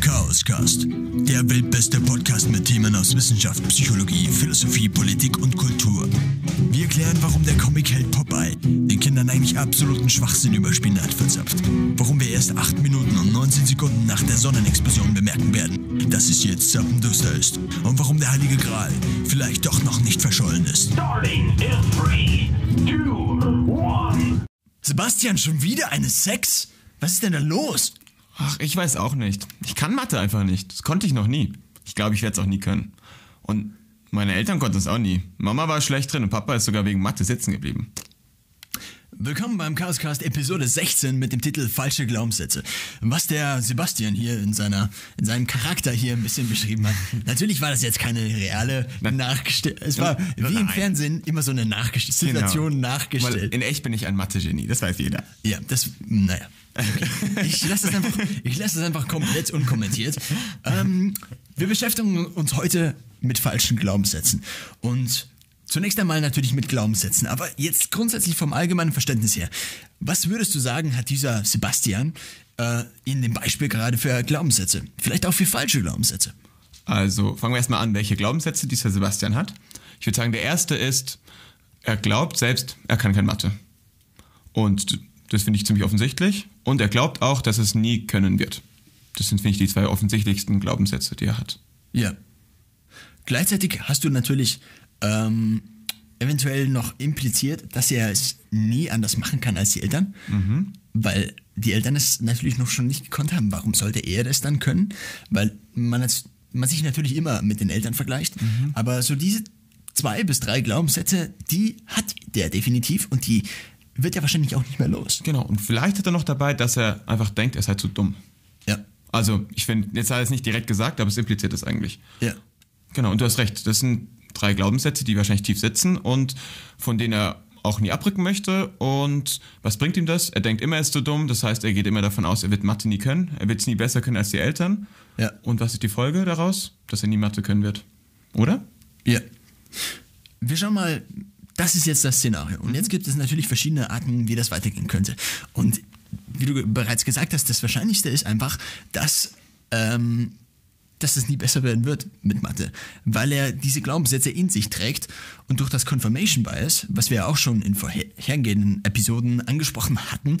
Chaoscast, der weltbeste Podcast mit Themen aus Wissenschaft, Psychologie, Philosophie, Politik und Kultur. Wir klären, warum der Comic-Held Popeye den Kindern eigentlich absoluten Schwachsinn über Spinat verzapft. Warum wir erst 8 Minuten und 19 Sekunden nach der Sonnenexplosion bemerken werden, dass es jetzt zappenduster ist. Und warum der Heilige Gral vielleicht doch noch nicht verschollen ist. Starting in 3, 2, 1. Sebastian, schon wieder eine Sex? Was ist denn da los? Ach, ich weiß auch nicht. Ich kann Mathe einfach nicht. Das konnte ich noch nie. Ich glaube, ich werde es auch nie können. Und meine Eltern konnten es auch nie. Mama war schlecht drin und Papa ist sogar wegen Mathe sitzen geblieben. Willkommen beim Chaoscast Episode 16 mit dem Titel Falsche Glaubenssätze. Was der Sebastian hier in, seiner, in seinem Charakter hier ein bisschen beschrieben hat. Natürlich war das jetzt keine reale Nachgestellte. Es war wie im. Fernsehen immer so eine Nachgest Situation Genau. Weil nachgestellt. in echt bin ich ein Mathe-Genie, das weiß jeder. Ja, das, naja. Okay. Ich lasse das, einfach, ich lasse das einfach komplett unkommentiert. Ähm, wir beschäftigen uns heute mit falschen Glaubenssätzen. Und zunächst einmal natürlich mit Glaubenssätzen, aber jetzt grundsätzlich vom allgemeinen Verständnis her. Was würdest du sagen, hat dieser Sebastian äh, in dem Beispiel gerade für Glaubenssätze? Vielleicht auch für falsche Glaubenssätze. Also fangen wir erstmal an, welche Glaubenssätze dieser Sebastian hat. Ich würde sagen, der erste ist, er glaubt selbst, er kann kein Mathe. Und das finde ich ziemlich offensichtlich. Und er glaubt auch, dass es nie können wird. Das sind, finde ich, die zwei offensichtlichsten Glaubenssätze, die er hat. Ja. Gleichzeitig hast du natürlich ähm, eventuell noch impliziert, dass er es nie anders machen kann als die Eltern, weil die Eltern es natürlich noch schon nicht gekonnt haben. Warum sollte er das dann können? Weil man, es, man sich natürlich immer mit den Eltern vergleicht, aber so diese zwei bis drei Glaubenssätze, die hat der definitiv und die wird er wahrscheinlich auch nicht mehr los. Genau. Und vielleicht hat er noch dabei, dass er einfach denkt, er sei zu dumm. Ja, Also, ich finde, jetzt hat er es nicht direkt gesagt, aber es impliziert es eigentlich. ja. Genau, und du hast recht. Das sind drei Glaubenssätze, die wahrscheinlich tief sitzen und von denen er auch nie abrücken möchte. Und was bringt ihm das? Er denkt immer, er ist zu dumm. Das heißt, er geht immer davon aus, er wird Mathe nie können. Er wird es nie besser können als die Eltern. Ja. Und was ist die Folge daraus? Dass er nie Mathe können wird. Oder? Ja. Wir schauen mal, das ist jetzt das Szenario. Und jetzt gibt es natürlich verschiedene Arten, wie das weitergehen könnte. Und wie du bereits gesagt hast, das Wahrscheinlichste ist einfach, dass, ähm, dass es nie besser werden wird mit Mathe, weil er diese Glaubenssätze in sich trägt und durch das Confirmation Bias, was wir auch schon in vorhergehenden Episoden angesprochen hatten,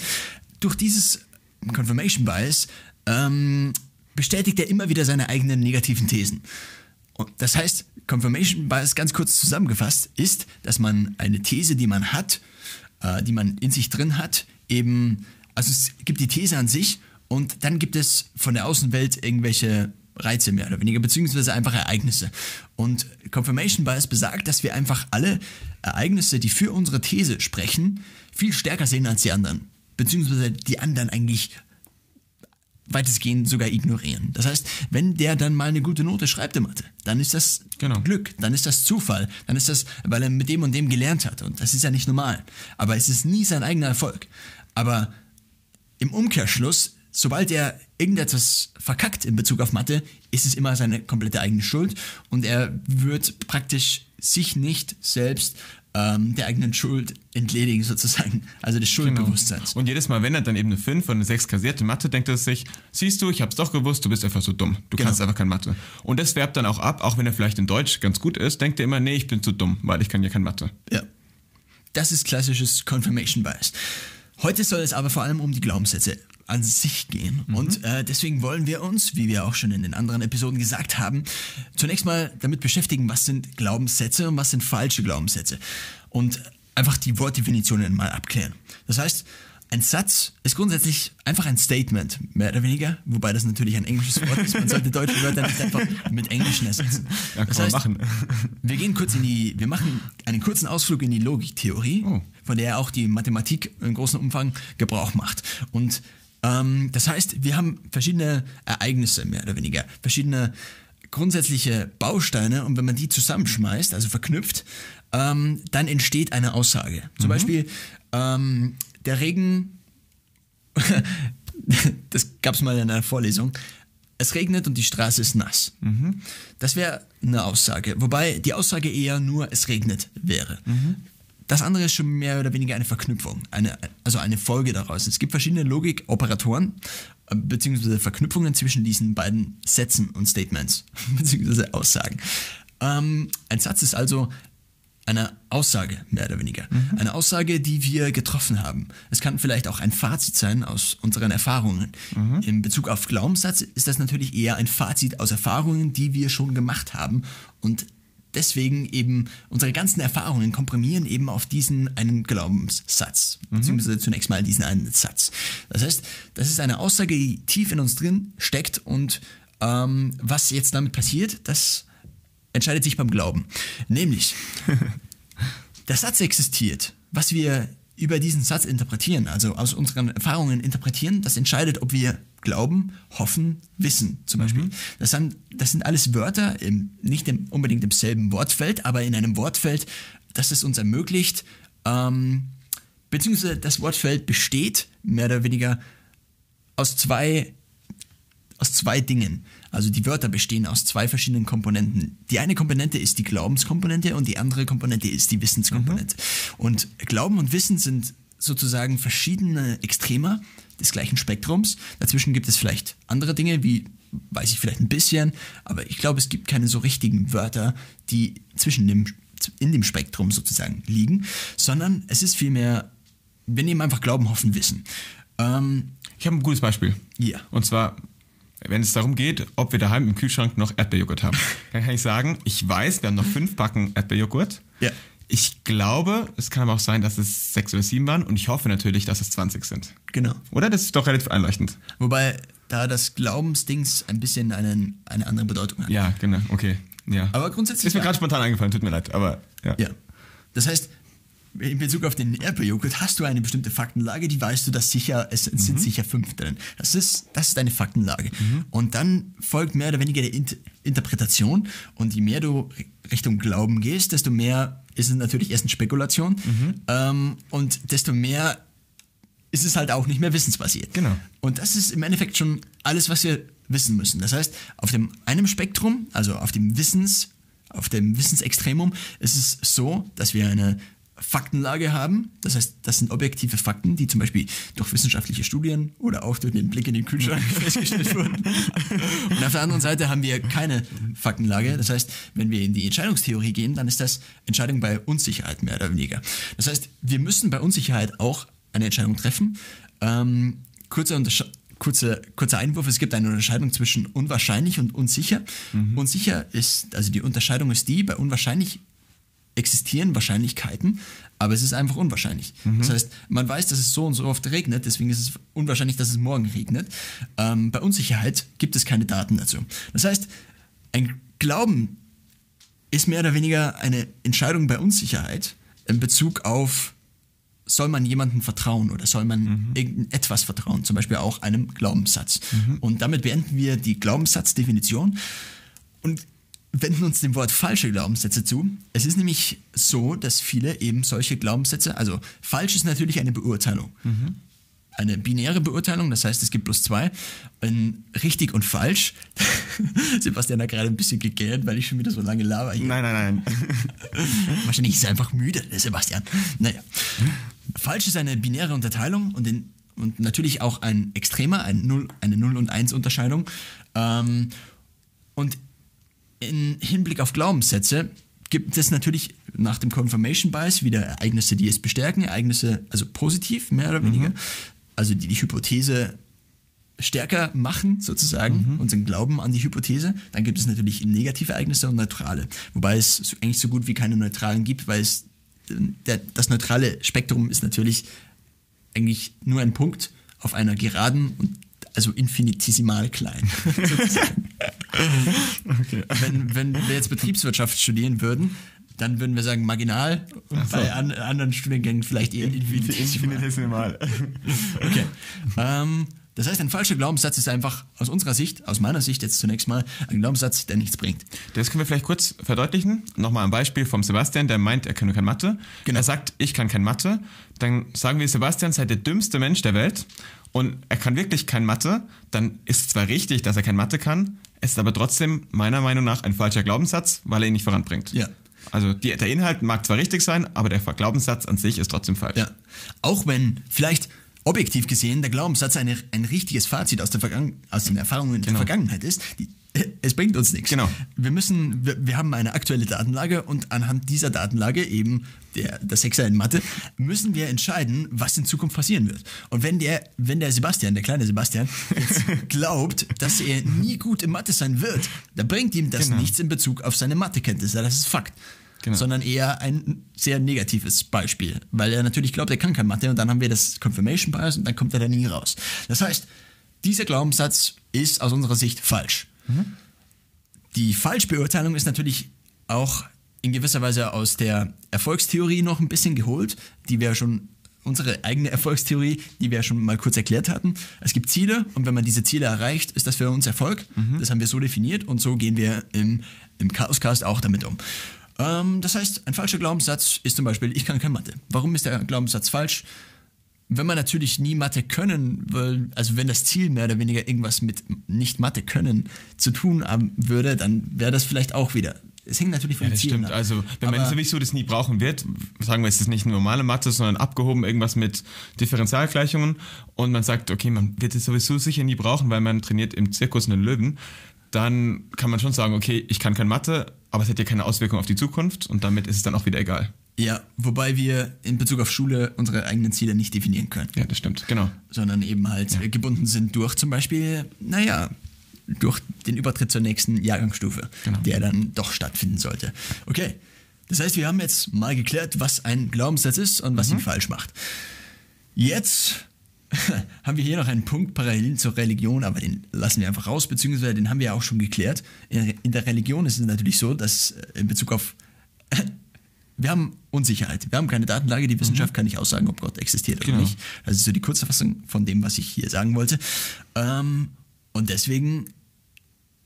durch dieses Confirmation Bias ähm, bestätigt er immer wieder seine eigenen negativen Thesen. Und das heißt, Confirmation Bias ganz kurz zusammengefasst ist, dass man eine These, die man hat, äh, die man in sich drin hat, eben, also es gibt die These an sich und dann gibt es von der Außenwelt irgendwelche Reize mehr oder weniger, beziehungsweise einfach Ereignisse. Und Confirmation Bias besagt, dass wir einfach alle Ereignisse, die für unsere These sprechen, viel stärker sehen als die anderen. Beziehungsweise die anderen eigentlich weitestgehend sogar ignorieren. Das heißt, wenn der dann mal eine gute Note schreibt in Mathe, dann ist das Genau. Glück, dann ist das Zufall, dann ist das, weil er mit dem und dem gelernt hat und das ist ja nicht normal. Aber es ist nie sein eigener Erfolg. Aber im Umkehrschluss, sobald er irgendetwas verkackt in Bezug auf Mathe, ist es immer seine komplette eigene Schuld und er wird praktisch sich nicht selbst ähm, der eigenen Schuld entledigen sozusagen, also des Schuldbewusstseins. Und jedes Mal, wenn er dann eben eine 5 oder eine 6 kassiert in Mathe, denkt er sich, siehst du, ich hab's doch gewusst, du bist einfach so dumm. Du Genau. kannst einfach kein Mathe. Und das färbt dann auch ab, auch wenn er vielleicht in Deutsch ganz gut ist, denkt er immer, nee, ich bin zu dumm, weil ich kann ja kein Mathe. Ja. Das ist klassisches Confirmation Bias. Heute soll es aber vor allem um die Glaubenssätze an sich gehen. Und äh, deswegen wollen wir uns, wie wir auch schon in den anderen Episoden gesagt haben, zunächst mal damit beschäftigen, was sind Glaubenssätze und was sind falsche Glaubenssätze. Und einfach die Wortdefinitionen mal abklären. Das heißt, ein Satz ist grundsätzlich einfach ein Statement, mehr oder weniger, wobei das natürlich ein englisches Wort ist. Man sollte deutsche Wörter nicht einfach mit englischen ersetzen. Ja, kann das man heißt, machen. wir gehen kurz in die, wir machen einen kurzen Ausflug in die Logiktheorie, Oh. von der auch die Mathematik in großem Umfang Gebrauch macht. Und ähm, das heißt, wir haben verschiedene Ereignisse, mehr oder weniger, verschiedene grundsätzliche Bausteine und wenn man die zusammenschmeißt, also verknüpft, ähm, dann entsteht eine Aussage. Zum Beispiel, ähm, der Regen, das gab es mal in einer Vorlesung, es regnet und die Straße ist nass. Das wäre eine Aussage. Wobei die Aussage eher nur es regnet wäre. das andere ist schon mehr oder weniger eine Verknüpfung, eine, also eine Folge daraus. Es gibt verschiedene Logikoperatoren äh, beziehungsweise Verknüpfungen zwischen diesen beiden Sätzen und Statements beziehungsweise Aussagen. Ähm, ein Satz ist also eine Aussage, mehr oder weniger. Eine Aussage, die wir getroffen haben. Es kann vielleicht auch ein Fazit sein aus unseren Erfahrungen. In Bezug auf Glaubenssatz ist das natürlich eher ein Fazit aus Erfahrungen, die wir schon gemacht haben und deswegen eben unsere ganzen Erfahrungen komprimieren eben auf diesen einen Glaubenssatz, beziehungsweise zunächst mal diesen einen Satz. Das heißt, das ist eine Aussage, die tief in uns drin steckt und ähm, was jetzt damit passiert, das entscheidet sich beim Glauben. Nämlich, der Satz existiert. Was wir über diesen Satz interpretieren, also aus unseren Erfahrungen interpretieren, das entscheidet, ob wir glauben, hoffen, wissen zum Beispiel. Das, sind, das sind alles Wörter, im, nicht im, unbedingt im selben Wortfeld, aber in einem Wortfeld, das es uns ermöglicht, ähm, beziehungsweise das Wortfeld besteht mehr oder weniger aus zwei aus zwei Dingen. Also die Wörter bestehen aus zwei verschiedenen Komponenten. Die eine Komponente ist die Glaubenskomponente und die andere Komponente ist die Wissenskomponente. Und Glauben und Wissen sind sozusagen verschiedene Extremer des gleichen Spektrums. Dazwischen gibt es vielleicht andere Dinge, wie weiß ich vielleicht ein bisschen, aber ich glaube, es gibt keine so richtigen Wörter, die zwischen dem in dem Spektrum sozusagen liegen, sondern es ist vielmehr, wir nehmen einfach Glauben, Hoffen, Wissen. Ähm, Ich habe ein gutes Beispiel. Ja. Und zwar, wenn es darum geht, ob wir daheim im Kühlschrank noch Erdbeerjoghurt haben, dann kann ich sagen, ich weiß, wir haben noch fünf Packen Erdbeerjoghurt. Ja. Ich glaube, es kann aber auch sein, dass es sechs oder sieben waren und ich hoffe natürlich, dass es 20 sind. genau. Oder? Das ist doch relativ einleuchtend. Wobei da das Glaubensdings ein bisschen einen, eine andere Bedeutung hat. Ja, genau, okay. Ja. Aber grundsätzlich Ist mir gerade spontan eingefallen, tut mir leid, aber ja. Ja. Das heißt, in Bezug auf den Erdbeerjoghurt hast du eine bestimmte Faktenlage, die weißt du, dass sicher, es Mhm. sind sicher fünf drin. Das ist, das ist eine Faktenlage. Und dann folgt mehr oder weniger die Int Interpretation. Und je mehr du Richtung Glauben gehst, desto mehr ist es natürlich erst eine Spekulation. Mhm. Ähm, und desto mehr ist es halt auch nicht mehr wissensbasiert. Genau. Und das ist im Endeffekt schon alles, was wir wissen müssen. Das heißt, auf dem einem Spektrum, also auf dem Wissens, auf dem Wissensextremum, ist es so, dass wir eine Faktenlage haben. Das heißt, das sind objektive Fakten, die zum Beispiel durch wissenschaftliche Studien oder auch durch den Blick in den Kühlschrank festgestellt wurden. Und auf der anderen Seite haben wir keine Faktenlage. Das heißt, wenn wir in die Entscheidungstheorie gehen, dann ist das Entscheidung bei Unsicherheit mehr oder weniger. Das heißt, wir müssen bei Unsicherheit auch eine Entscheidung treffen. Ähm, kurzer, kurzer, kurzer Einwurf, es gibt eine Unterscheidung zwischen unwahrscheinlich und unsicher. Unsicher ist, also die Unterscheidung ist die, bei unwahrscheinlich existieren Wahrscheinlichkeiten, aber es ist einfach unwahrscheinlich. Das heißt, man weiß, dass es so und so oft regnet, deswegen ist es unwahrscheinlich, dass es morgen regnet. Ähm, bei Unsicherheit gibt es keine Daten dazu. Das heißt, ein Glauben ist mehr oder weniger eine Entscheidung bei Unsicherheit in Bezug auf, soll man jemandem vertrauen oder soll man irgendetwas vertrauen, zum Beispiel auch einem Glaubenssatz. Und damit beenden wir die Glaubenssatzdefinition und wenden uns dem Wort falsche Glaubenssätze zu. Es ist nämlich so, dass viele eben solche Glaubenssätze, also falsch ist natürlich eine Beurteilung. Eine binäre Beurteilung, das heißt, es gibt bloß zwei. Ein richtig und falsch. Sebastian hat gerade ein bisschen gegähnt, weil ich schon wieder so lange laber hier. Nein, nein, nein. Wahrscheinlich ist er einfach müde, der Sebastian. Naja. Falsch ist eine binäre Unterteilung und, in, und natürlich auch ein Extremer, ein Null, eine 0 und 1 Unterscheidung. Ähm, und in Hinblick auf Glaubenssätze gibt es natürlich nach dem Confirmation Bias wieder Ereignisse, die es bestärken, Ereignisse, also positiv, mehr oder weniger, also die die Hypothese stärker machen, sozusagen, unseren Glauben an die Hypothese. Dann gibt es natürlich negative Ereignisse und neutrale. Wobei es eigentlich so gut wie keine neutralen gibt, weil es, äh, der, das neutrale Spektrum ist natürlich eigentlich nur ein Punkt auf einer Geraden und also infinitesimal klein. sozusagen. wenn, wenn wir jetzt Betriebswirtschaft studieren würden, dann würden wir sagen marginal und so. bei an, anderen Studiengängen vielleicht eher infinitesimal. Infinitesimal. Okay. Ähm, das heißt, ein falscher Glaubenssatz ist einfach aus unserer Sicht, aus meiner Sicht jetzt zunächst mal, ein Glaubenssatz, der nichts bringt. Das können wir vielleicht kurz verdeutlichen. Nochmal ein Beispiel vom Sebastian, der meint, er kann kein Mathe. Genau. Er sagt, ich kann kein Mathe. Dann sagen wir, Sebastian sei der dümmste Mensch der Welt und er kann wirklich kein Mathe. Dann ist zwar richtig, dass er kein Mathe kann, es ist aber trotzdem meiner Meinung nach ein falscher Glaubenssatz, weil er ihn nicht voranbringt. Ja. Also die, der Inhalt mag zwar richtig sein, aber der Glaubenssatz an sich ist trotzdem falsch. Ja. Auch wenn vielleicht objektiv gesehen der Glaubenssatz eine, ein richtiges Fazit aus, aus den Erfahrungen der Vergangenheit ist, die, es bringt uns nichts. Genau. Wir müssen, wir, wir haben eine aktuelle Datenlage und anhand dieser Datenlage, eben der, der Sechser in Mathe, müssen wir entscheiden, was in Zukunft passieren wird. Und wenn der, wenn der Sebastian, der kleine Sebastian, jetzt glaubt, dass er nie gut in Mathe sein wird, dann bringt ihm das Genau. nichts in Bezug auf seine Mathekenntnisse. Das ist Fakt. Genau. Sondern eher ein sehr negatives Beispiel, weil er natürlich glaubt, er kann kein Mathe und dann haben wir das Confirmation Bias und dann kommt er da nie raus. Das heißt, dieser Glaubenssatz ist aus unserer Sicht falsch. Die Falschbeurteilung ist natürlich auch in gewisser Weise aus der Erfolgstheorie noch ein bisschen geholt, die wir schon unsere eigene Erfolgstheorie, die wir schon mal kurz erklärt hatten. Es gibt Ziele und wenn man diese Ziele erreicht, ist das für uns Erfolg. Das haben wir so definiert und so gehen wir im, im Chaoscast auch damit um. Ähm, das heißt, ein falscher Glaubenssatz ist zum Beispiel, ich kann kein Mathe. Warum ist der Glaubenssatz falsch? wenn man natürlich nie Mathe können will, also wenn das Ziel mehr oder weniger irgendwas mit nicht Mathe können zu tun haben würde, dann wäre das vielleicht auch wieder. Es hängt natürlich von Ja, das Zielen stimmt. ab. Also, wenn man Aber- sowieso das nie brauchen wird, sagen wir, es ist nicht normale Mathe, sondern abgehoben irgendwas mit Differentialgleichungen und man sagt, okay, man wird es sowieso sicher nie brauchen, weil man trainiert im Zirkus einen Löwen, dann kann man schon sagen, okay, ich kann kein Mathe, aber es hat ja keine Auswirkung auf die Zukunft und damit ist es dann auch wieder egal. Ja, wobei wir in Bezug auf Schule unsere eigenen Ziele nicht definieren können, Ja, das stimmt, genau. sondern eben halt äh, gebunden sind durch zum Beispiel, naja, durch den Übertritt zur nächsten Jahrgangsstufe, Genau. der dann doch stattfinden sollte. Okay, das heißt, wir haben jetzt mal geklärt, was ein Glaubenssatz ist und was ihn falsch macht. Jetzt haben wir hier noch einen Punkt parallel zur Religion, aber den lassen wir einfach raus, beziehungsweise den haben wir ja auch schon geklärt. In, der Religion ist es natürlich so, dass äh, in Bezug auf wir haben Unsicherheit. Wir haben keine Datenlage. Die Wissenschaft kann nicht aussagen, ob Gott existiert oder Genau. nicht. Das ist so die kurze Fassung von dem, was ich hier sagen wollte. Ähm, und deswegen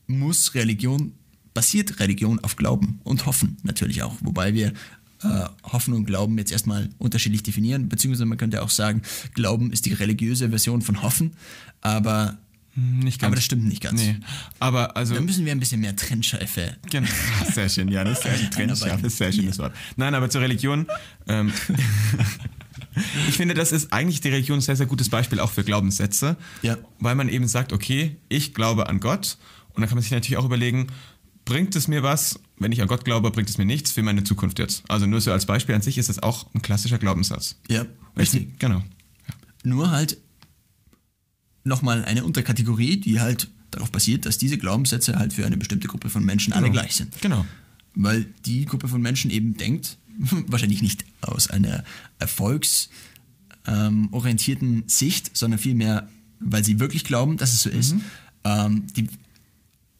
muss Religion, basiert Religion auf Glauben und Hoffen natürlich auch. Wobei wir äh, Hoffen und Glauben jetzt erstmal unterschiedlich definieren. Beziehungsweise man könnte auch sagen, Glauben ist die religiöse Version von Hoffen. Aber, Nicht aber das stimmt nicht ganz. Nee, aber also... Da müssen wir ein bisschen mehr Trennschärfe Genau. Sehr schön, ja, das ist sehr schön. Trennschärfe ist ein sehr schönes Wort. Nein, aber zur Religion. Ähm, ich finde, das ist eigentlich die Religion ein sehr, sehr gutes Beispiel auch für Glaubenssätze. Ja. Weil man eben sagt, okay, ich glaube an Gott. Und dann kann man sich natürlich auch überlegen, bringt es mir was? Wenn ich an Gott glaube, bringt es mir nichts für meine Zukunft jetzt. Also nur so als Beispiel an sich ist das auch ein klassischer Glaubenssatz. Ja, richtig. Genau. Nur halt nochmal eine Unterkategorie, die halt darauf basiert, dass diese Glaubenssätze halt für eine bestimmte Gruppe von Menschen alle Genau. gleich sind. Genau. Weil die Gruppe von Menschen eben denkt, wahrscheinlich nicht aus einer erfolgsorientierten Sicht, sondern vielmehr, weil sie wirklich glauben, dass es so ist. Ähm, die,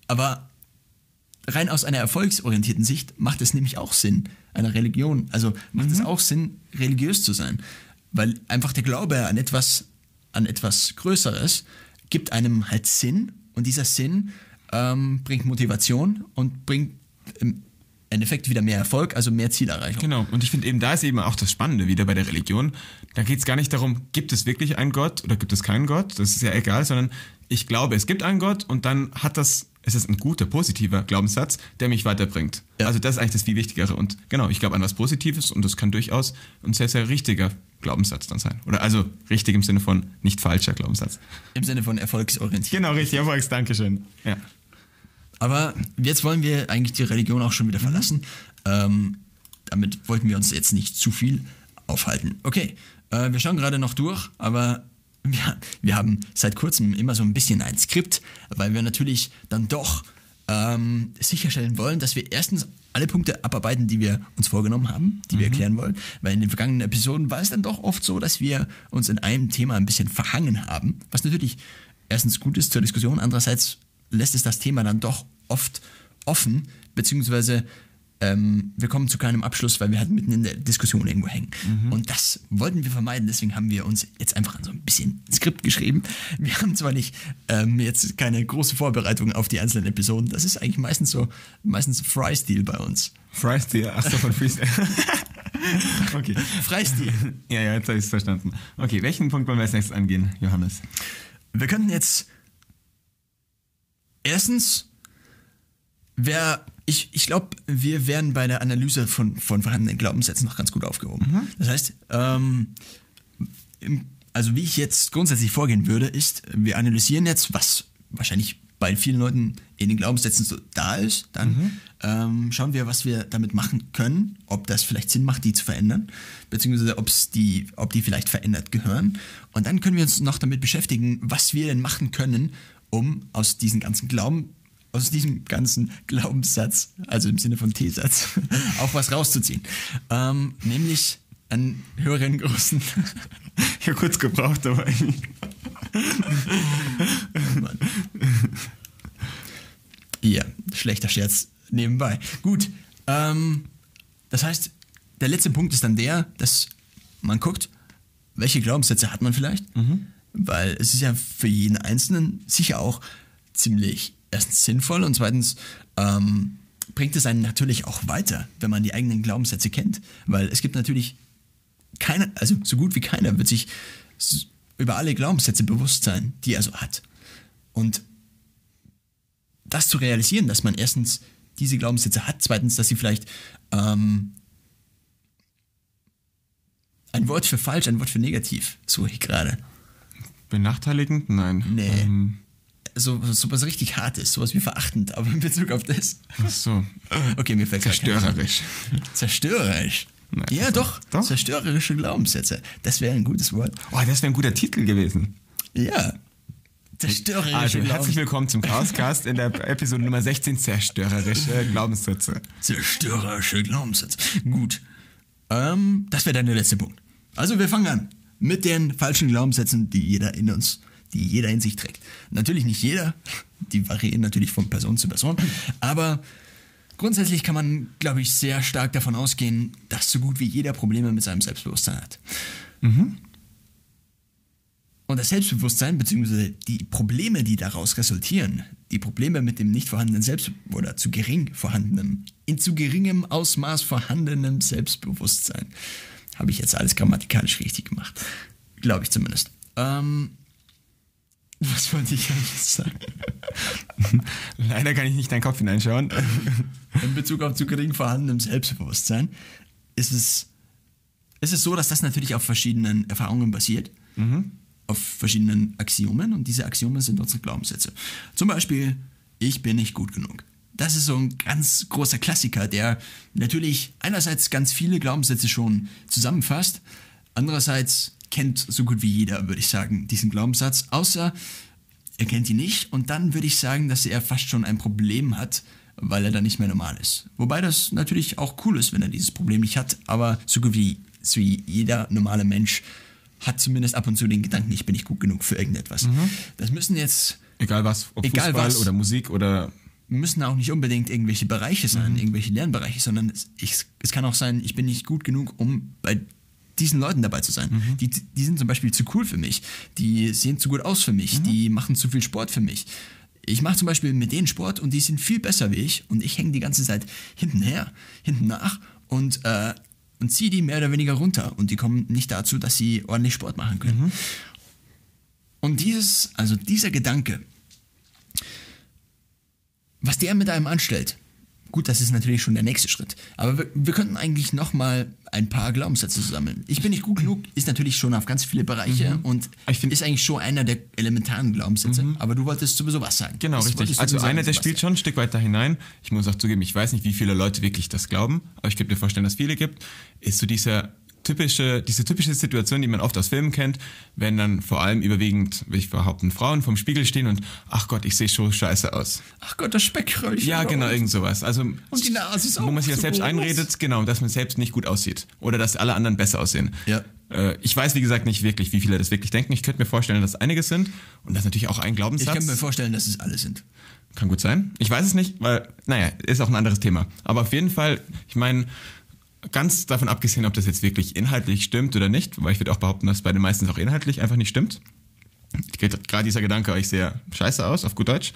aber rein aus einer erfolgsorientierten Sicht macht es nämlich auch Sinn, einer Religion, also macht es auch Sinn, religiös zu sein. Weil einfach der Glaube an etwas, an etwas Größeres gibt einem halt Sinn und dieser Sinn ähm, bringt Motivation und bringt im Endeffekt wieder mehr Erfolg, also mehr Zielerreichung. Genau, und ich finde eben, da ist eben auch das Spannende wieder bei der Religion. Da geht es gar nicht darum, gibt es wirklich einen Gott oder gibt es keinen Gott, das ist ja egal, sondern ich glaube, es gibt einen Gott und dann hat das, es ist ein guter, positiver Glaubenssatz, der mich weiterbringt. Ja. Also das ist eigentlich das viel Wichtigere. Und genau, ich glaube an was Positives und das kann durchaus ein sehr, sehr richtiger Glaubenssatz dann sein. Oder also richtig im Sinne von nicht falscher Glaubenssatz. Im Sinne von erfolgsorientiert. Genau, richtig, Erfolgs, Dankeschön. Ja. Aber jetzt wollen wir eigentlich die Religion auch schon wieder verlassen. Ähm, damit wollten wir uns jetzt nicht zu viel aufhalten. Okay, äh, wir schauen gerade noch durch, aber wir, wir haben seit kurzem immer so ein bisschen ein Skript, weil wir natürlich dann doch ähm, sicherstellen wollen, dass wir erstens alle Punkte abarbeiten, die wir uns vorgenommen haben, die wir erklären wollen. Weil in den vergangenen Episoden war es dann doch oft so, dass wir uns in einem Thema ein bisschen verhangen haben, was natürlich erstens gut ist zur Diskussion, andererseits lässt es das Thema dann doch oft offen, beziehungsweise ähm, wir kommen zu keinem Abschluss, weil wir halt mitten in der Diskussion irgendwo hängen. Und das wollten wir vermeiden, deswegen haben wir uns jetzt einfach an so ein bisschen Skript geschrieben. Wir haben zwar nicht ähm, jetzt keine große Vorbereitung auf die einzelnen Episoden, das ist eigentlich meistens so, meistens Freistil bei uns. Freestyle, ach so, von Freestyle. okay. Freistil. Ja, ja, jetzt habe ich es verstanden. Okay, welchen Punkt wollen wir als nächstes angehen, Johannes? Wir könnten jetzt erstens, wer ich, ich glaube, wir werden bei der Analyse von, von vorhandenen Glaubenssätzen noch ganz gut aufgehoben. Das heißt, ähm, im, also wie ich jetzt grundsätzlich vorgehen würde, ist, wir analysieren jetzt, was wahrscheinlich bei vielen Leuten in den Glaubenssätzen so da ist. Dann ähm, schauen wir, was wir damit machen können, ob das vielleicht Sinn macht, die zu verändern, beziehungsweise ob's die, ob die vielleicht verändert gehören. Und dann können wir uns noch damit beschäftigen, was wir denn machen können, um aus diesen ganzen Glauben, aus diesem ganzen Glaubenssatz, also im Sinne von T-Satz, auch was rauszuziehen. Ähm, nämlich einen höheren großen Ich habe kurz gebraucht, aber Mann. Ja, schlechter Scherz nebenbei. Gut, ähm, das heißt, der letzte Punkt ist dann der, dass man guckt, welche Glaubenssätze hat man vielleicht, weil es ist ja für jeden Einzelnen sicher auch ziemlich erstens sinnvoll und zweitens ähm, bringt es einen natürlich auch weiter, wenn man die eigenen Glaubenssätze kennt, weil es gibt natürlich keiner, also so gut wie keiner wird sich über alle Glaubenssätze bewusst sein, die er so hat. Und das zu realisieren, dass man erstens diese Glaubenssätze hat, zweitens, dass sie vielleicht ähm, ein Wort für falsch, ein Wort für negativ, suche ich gerade. benachteiligend? Nein. Nee. Ähm, So, was richtig Hartes, sowas wie verachtend, aber in Bezug auf das. ach so. Okay, mir fällt Zerstörerisch. Zerstörerisch. Nein, ja, doch. doch. Zerstörerische Glaubenssätze. Das wäre ein gutes Wort. Oh, das wäre ein guter Titel gewesen. Ja. Zerstörerische Also, herzlich willkommen zum Chaoscast in der Episode Nummer 16, zerstörerische Glaubenssätze. Zerstörerische Glaubenssätze. Gut. Ähm, das wäre dann der letzte Punkt. Also wir fangen an mit den falschen Glaubenssätzen, die jeder in uns, die jeder in sich trägt. Natürlich nicht jeder, die variieren natürlich von Person zu Person, aber grundsätzlich kann man, glaube ich, sehr stark davon ausgehen, dass so gut wie jeder Probleme mit seinem Selbstbewusstsein hat. Und das Selbstbewusstsein, beziehungsweise die Probleme, die daraus resultieren, die Probleme mit dem nicht vorhandenen Selbst- oder zu gering vorhandenem, in zu geringem Ausmaß vorhandenem Selbstbewusstsein, habe ich jetzt alles grammatikalisch richtig gemacht. Glaube ich zumindest. Ähm, was wollte ich eigentlich sagen? Leider kann ich nicht in deinen Kopf hineinschauen. In Bezug auf zu gering vorhandenem Selbstbewusstsein ist es, ist es so, dass das natürlich auf verschiedenen Erfahrungen basiert, auf verschiedenen Axiomen und diese Axiome sind unsere Glaubenssätze. Zum Beispiel, ich bin nicht gut genug. Das ist so ein ganz großer Klassiker, der natürlich einerseits ganz viele Glaubenssätze schon zusammenfasst, andererseits kennt so gut wie jeder, würde ich sagen, diesen Glaubenssatz, außer er kennt ihn nicht und dann würde ich sagen, dass er fast schon ein Problem hat, weil er dann nicht mehr normal ist. Wobei das natürlich auch cool ist, wenn er dieses Problem nicht hat, aber so gut wie, so wie jeder normale Mensch hat zumindest ab und zu den Gedanken, ich bin nicht gut genug für irgendetwas. Das müssen jetzt, Egal was, ob Egal Fußball was. oder Musik oder müssen auch nicht unbedingt irgendwelche Bereiche sein, irgendwelche Lernbereiche, sondern es, ich, es kann auch sein, ich bin nicht gut genug, um bei diesen Leuten dabei zu sein. Die, die sind zum Beispiel zu cool für mich. Die sehen zu gut aus für mich. Die machen zu viel Sport für mich. Ich mache zum Beispiel mit denen Sport und die sind viel besser wie ich und ich hänge die ganze Zeit hinten her, hinten nach und, äh, und ziehe die mehr oder weniger runter und die kommen nicht dazu, dass sie ordentlich Sport machen können. Und dieses, also dieser Gedanke, was der mit einem anstellt, gut, das ist natürlich schon der nächste Schritt. Aber wir, wir könnten eigentlich nochmal ein paar Glaubenssätze sammeln. Ich bin nicht gut genug, ist natürlich schon auf ganz viele Bereiche und Mhm. Ich find- ist eigentlich schon einer der elementaren Glaubenssätze. Aber du wolltest sowieso was sagen. Genau, Was richtig. Also einer, der spielt schon ein Stück weiter hinein. Ich muss auch zugeben, ich weiß nicht, wie viele Leute wirklich das glauben, aber ich könnte mir vorstellen, dass viele gibt, ist so dieser typische, diese typische Situation, die man oft aus Filmen kennt, wenn dann vor allem überwiegend, will ich behaupten, Frauen vom Spiegel stehen und ach Gott, ich sehe schon scheiße aus. Ach Gott, das Speckröllchen. Ja, genau, irgend sowas. Also, Und die Nase ist wo auch man sich das so selbst groß. einredet, genau, dass man selbst nicht gut aussieht. Oder dass alle anderen besser aussehen. Ja. Äh, ich weiß, wie gesagt, nicht wirklich, wie viele das wirklich denken. Ich könnte mir vorstellen, dass einige sind. Und das ist natürlich auch ein Ich Glaubenssatz. kann mir vorstellen, dass es alle sind. Kann gut sein. Ich weiß es nicht, weil, naja, ist auch ein anderes Thema. Aber auf jeden Fall, ich meine, ganz davon abgesehen, ob das jetzt wirklich inhaltlich stimmt oder nicht, weil ich würde auch behaupten, dass bei den meisten auch inhaltlich einfach nicht stimmt. Gerade dieser Gedanke euch sehr scheiße aus, auf gut Deutsch.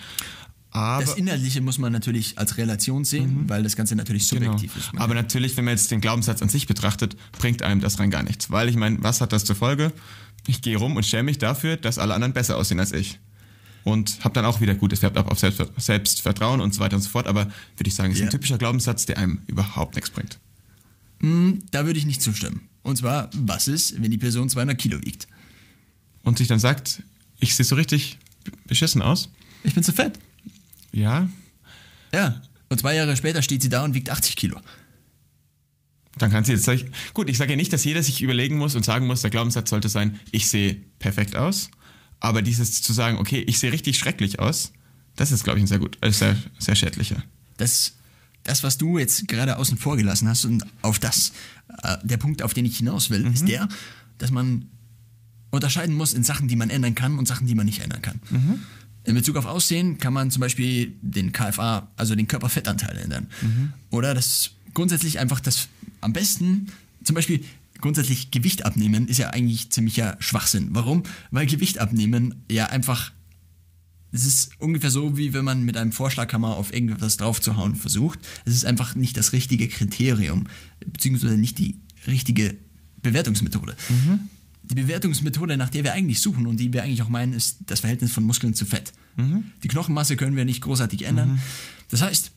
Aber, Das Inhaltliche muss man natürlich als Relation sehen, weil das Ganze natürlich genau. subjektiv ist. Man Aber natürlich, wenn man jetzt den Glaubenssatz an sich betrachtet, bringt einem das rein gar nichts. Weil ich meine, was hat das zur Folge? Ich gehe rum und schäme mich dafür, dass alle anderen besser aussehen als ich. und habe dann auch wieder gut, es färbt auf Selbstver Selbstvertrauen und so weiter und so fort. Aber würde ich sagen, ist Ja. ein typischer Glaubenssatz, der einem überhaupt nichts bringt. Da würde ich nicht zustimmen. Und zwar, was ist, wenn die Person 200 Kilo wiegt? Und sich dann sagt, ich sehe so richtig beschissen aus. Ich bin zu fett. Ja, Ja. Und zwei Jahre später steht sie da und wiegt 80 Kilo. dann kann sie jetzt sagen, gut, ich sage ja nicht, dass jeder sich überlegen muss und sagen muss, der Glaubenssatz sollte sein, ich sehe perfekt aus. Aber dieses zu sagen, okay, ich sehe richtig schrecklich aus, das ist, glaube ich, ein sehr gut, äh, sehr, sehr schädlicher. Das, das, was du jetzt gerade außen vor gelassen hast und auf das, äh, der Punkt, auf den ich hinaus will, ist der, dass man unterscheiden muss in Sachen, die man ändern kann und Sachen, die man nicht ändern kann. In Bezug auf Aussehen kann man zum Beispiel den KFA, also den Körperfettanteil ändern. Oder das grundsätzlich einfach das am besten, zum Beispiel grundsätzlich Gewicht abnehmen, ist ja eigentlich ziemlicher Schwachsinn. Warum? Weil Gewicht abnehmen ja einfach es ist ungefähr so, wie wenn man mit einem Vorschlaghammer auf irgendwas draufzuhauen versucht. Es ist einfach nicht das richtige Kriterium, beziehungsweise nicht die richtige Bewertungsmethode. Die Bewertungsmethode, nach der wir eigentlich suchen und die wir eigentlich auch meinen, ist das Verhältnis von Muskeln zu Fett. Die Knochenmasse können wir nicht großartig ändern. Das heißt,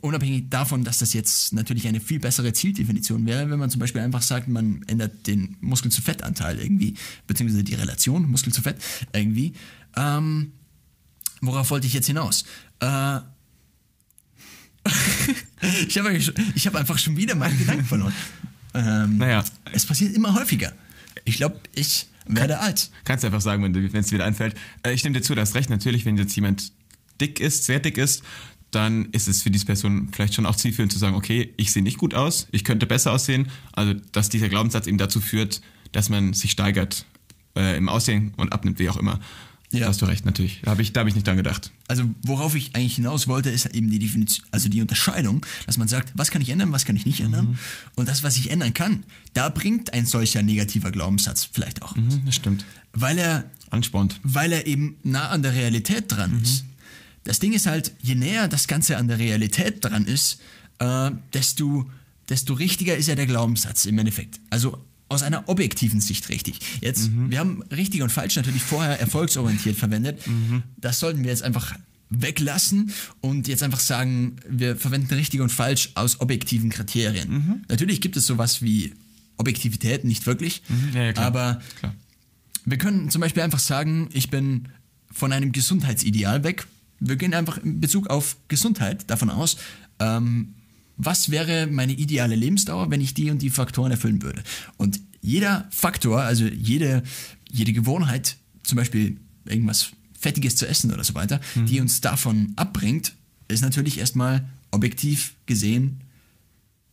unabhängig davon, dass das jetzt natürlich eine viel bessere Zieldefinition wäre, wenn man zum Beispiel einfach sagt, man ändert den Muskel zu Fettanteil irgendwie, beziehungsweise die Relation Muskel zu Fett irgendwie. Ähm, worauf wollte ich jetzt hinaus? Äh, ich habe hab einfach schon wieder meinen Gedanken verloren. Ähm, Naja. Es passiert immer häufiger. Ich glaube, ich werde alt. Kannst du einfach sagen, wenn es dir wieder einfällt. Äh, ich stimme dir zu, du hast recht. Natürlich, wenn jetzt jemand dick ist, sehr dick ist, dann ist es für diese Person vielleicht schon auch zielführend zu sagen, okay, ich sehe nicht gut aus, ich könnte besser aussehen. Also, dass dieser Glaubenssatz eben dazu führt, dass man sich steigert äh, im Aussehen und abnimmt, wie auch immer. Ja. Da hast du recht, natürlich. Da habe ich, da hab ich nicht dran gedacht. Also worauf ich eigentlich hinaus wollte, ist eben die Definition, also die Unterscheidung, dass man sagt, was kann ich ändern, was kann ich nicht ändern. Und das, was ich ändern kann, da bringt ein solcher negativer Glaubenssatz vielleicht auch. Mhm, das stimmt. Weil er, Anspornt. weil er eben nah an der Realität dran ist. Das Ding ist halt, je näher das Ganze an der Realität dran ist, äh, desto, desto richtiger ist ja der Glaubenssatz im Endeffekt. Also aus einer objektiven Sicht richtig. Jetzt, wir haben richtig und falsch natürlich vorher erfolgsorientiert verwendet. Das sollten wir jetzt einfach weglassen und jetzt einfach sagen, wir verwenden richtig und falsch aus objektiven Kriterien. Natürlich gibt es sowas wie Objektivität, nicht wirklich, Ja, ja, klar. aber Klar. wir können zum Beispiel einfach sagen, ich bin von einem Gesundheitsideal weg. Wir gehen einfach in Bezug auf Gesundheit davon aus, ähm, was wäre meine ideale Lebensdauer, wenn ich die und die Faktoren erfüllen würde. Und jeder Faktor, also jede, jede Gewohnheit, zum Beispiel irgendwas Fettiges zu essen oder so weiter, die uns davon abbringt, ist natürlich erstmal objektiv gesehen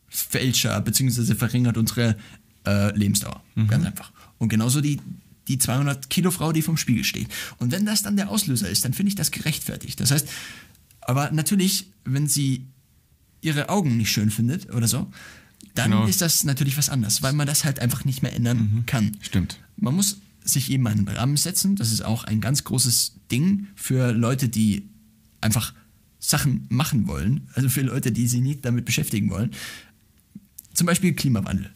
Fälscher beziehungsweise verringert unsere äh, Lebensdauer. Ganz einfach. Und genauso die, die 200 Kilo Frau, die vom Spiegel steht. Und wenn das dann der Auslöser ist, dann finde ich das gerechtfertigt. Das heißt, aber natürlich, wenn sie ihre Augen nicht schön findet oder so, dann Genau. ist das natürlich was anderes, weil man das halt einfach nicht mehr ändern kann. Stimmt. Man muss sich eben einen Rahmen setzen. Das ist auch ein ganz großes Ding für Leute, die einfach Sachen machen wollen. Also für Leute, die sich nicht damit beschäftigen wollen. Zum Beispiel Klimawandel.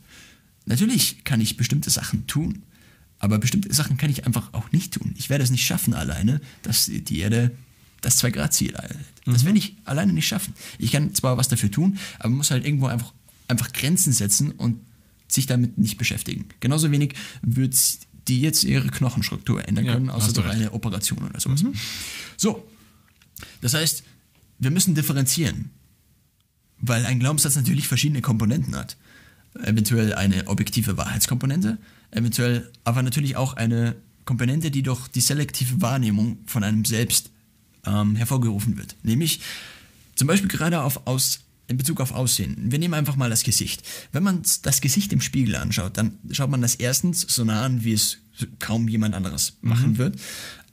Natürlich kann ich bestimmte Sachen tun, aber bestimmte Sachen kann ich einfach auch nicht tun. Ich werde es nicht schaffen alleine, dass die Erde das 2-Grad-Ziel einhält. Das werde ich alleine nicht schaffen. Ich kann zwar was dafür tun, aber man muss halt irgendwo einfach, einfach Grenzen setzen und sich damit nicht beschäftigen. Genauso wenig wird die jetzt ihre Knochenstruktur ändern Ja, können, außer durch recht. eine Operation oder sowas. So, das heißt, wir müssen differenzieren, weil ein Glaubenssatz natürlich verschiedene Komponenten hat. Eventuell eine objektive Wahrheitskomponente, eventuell aber natürlich auch eine Komponente, die durch die selektive Wahrnehmung von einem selbst ähm, hervorgerufen wird. Nämlich zum Beispiel gerade auf aus, in Bezug auf Aussehen. Wir nehmen einfach mal das Gesicht. Wenn man das Gesicht im Spiegel anschaut, dann schaut man das erstens so nah an, wie es kaum jemand anderes machen wird.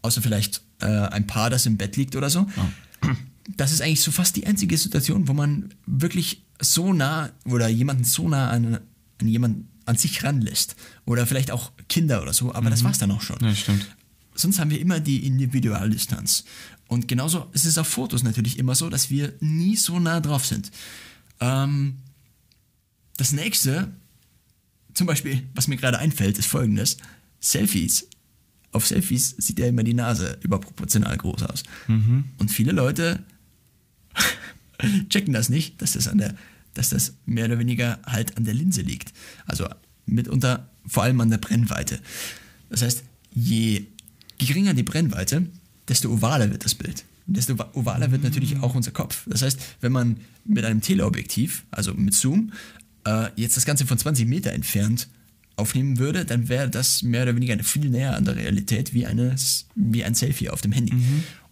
Außer vielleicht äh, ein Paar, das im Bett liegt oder so. Das ist eigentlich so fast die einzige Situation, wo man wirklich so nah oder jemanden so nah an, an jemanden an sich ranlässt. Oder vielleicht auch Kinder oder so, aber das war's dann auch schon Ja, stimmt. Sonst haben wir immer die Individualdistanz. Und genauso ist es auf Fotos natürlich immer so, dass wir nie so nah drauf sind. Ähm, das nächste, zum Beispiel, was mir gerade einfällt, ist folgendes: Selfies. auf Selfies sieht ja immer die Nase überproportional groß aus. Und viele Leute checken das nicht, dass das, an der, dass das mehr oder weniger halt an der Linse liegt. Also mitunter vor allem an der Brennweite. Das heißt, je geringer die Brennweite, desto ovaler wird das Bild. Und desto ovaler wird natürlich auch unser Kopf. Das heißt, wenn man mit einem Teleobjektiv, also mit Zoom, äh, jetzt das Ganze von 20 Meter entfernt aufnehmen würde, dann wäre das mehr oder weniger viel näher an der Realität wie, eines, wie ein Selfie auf dem Handy.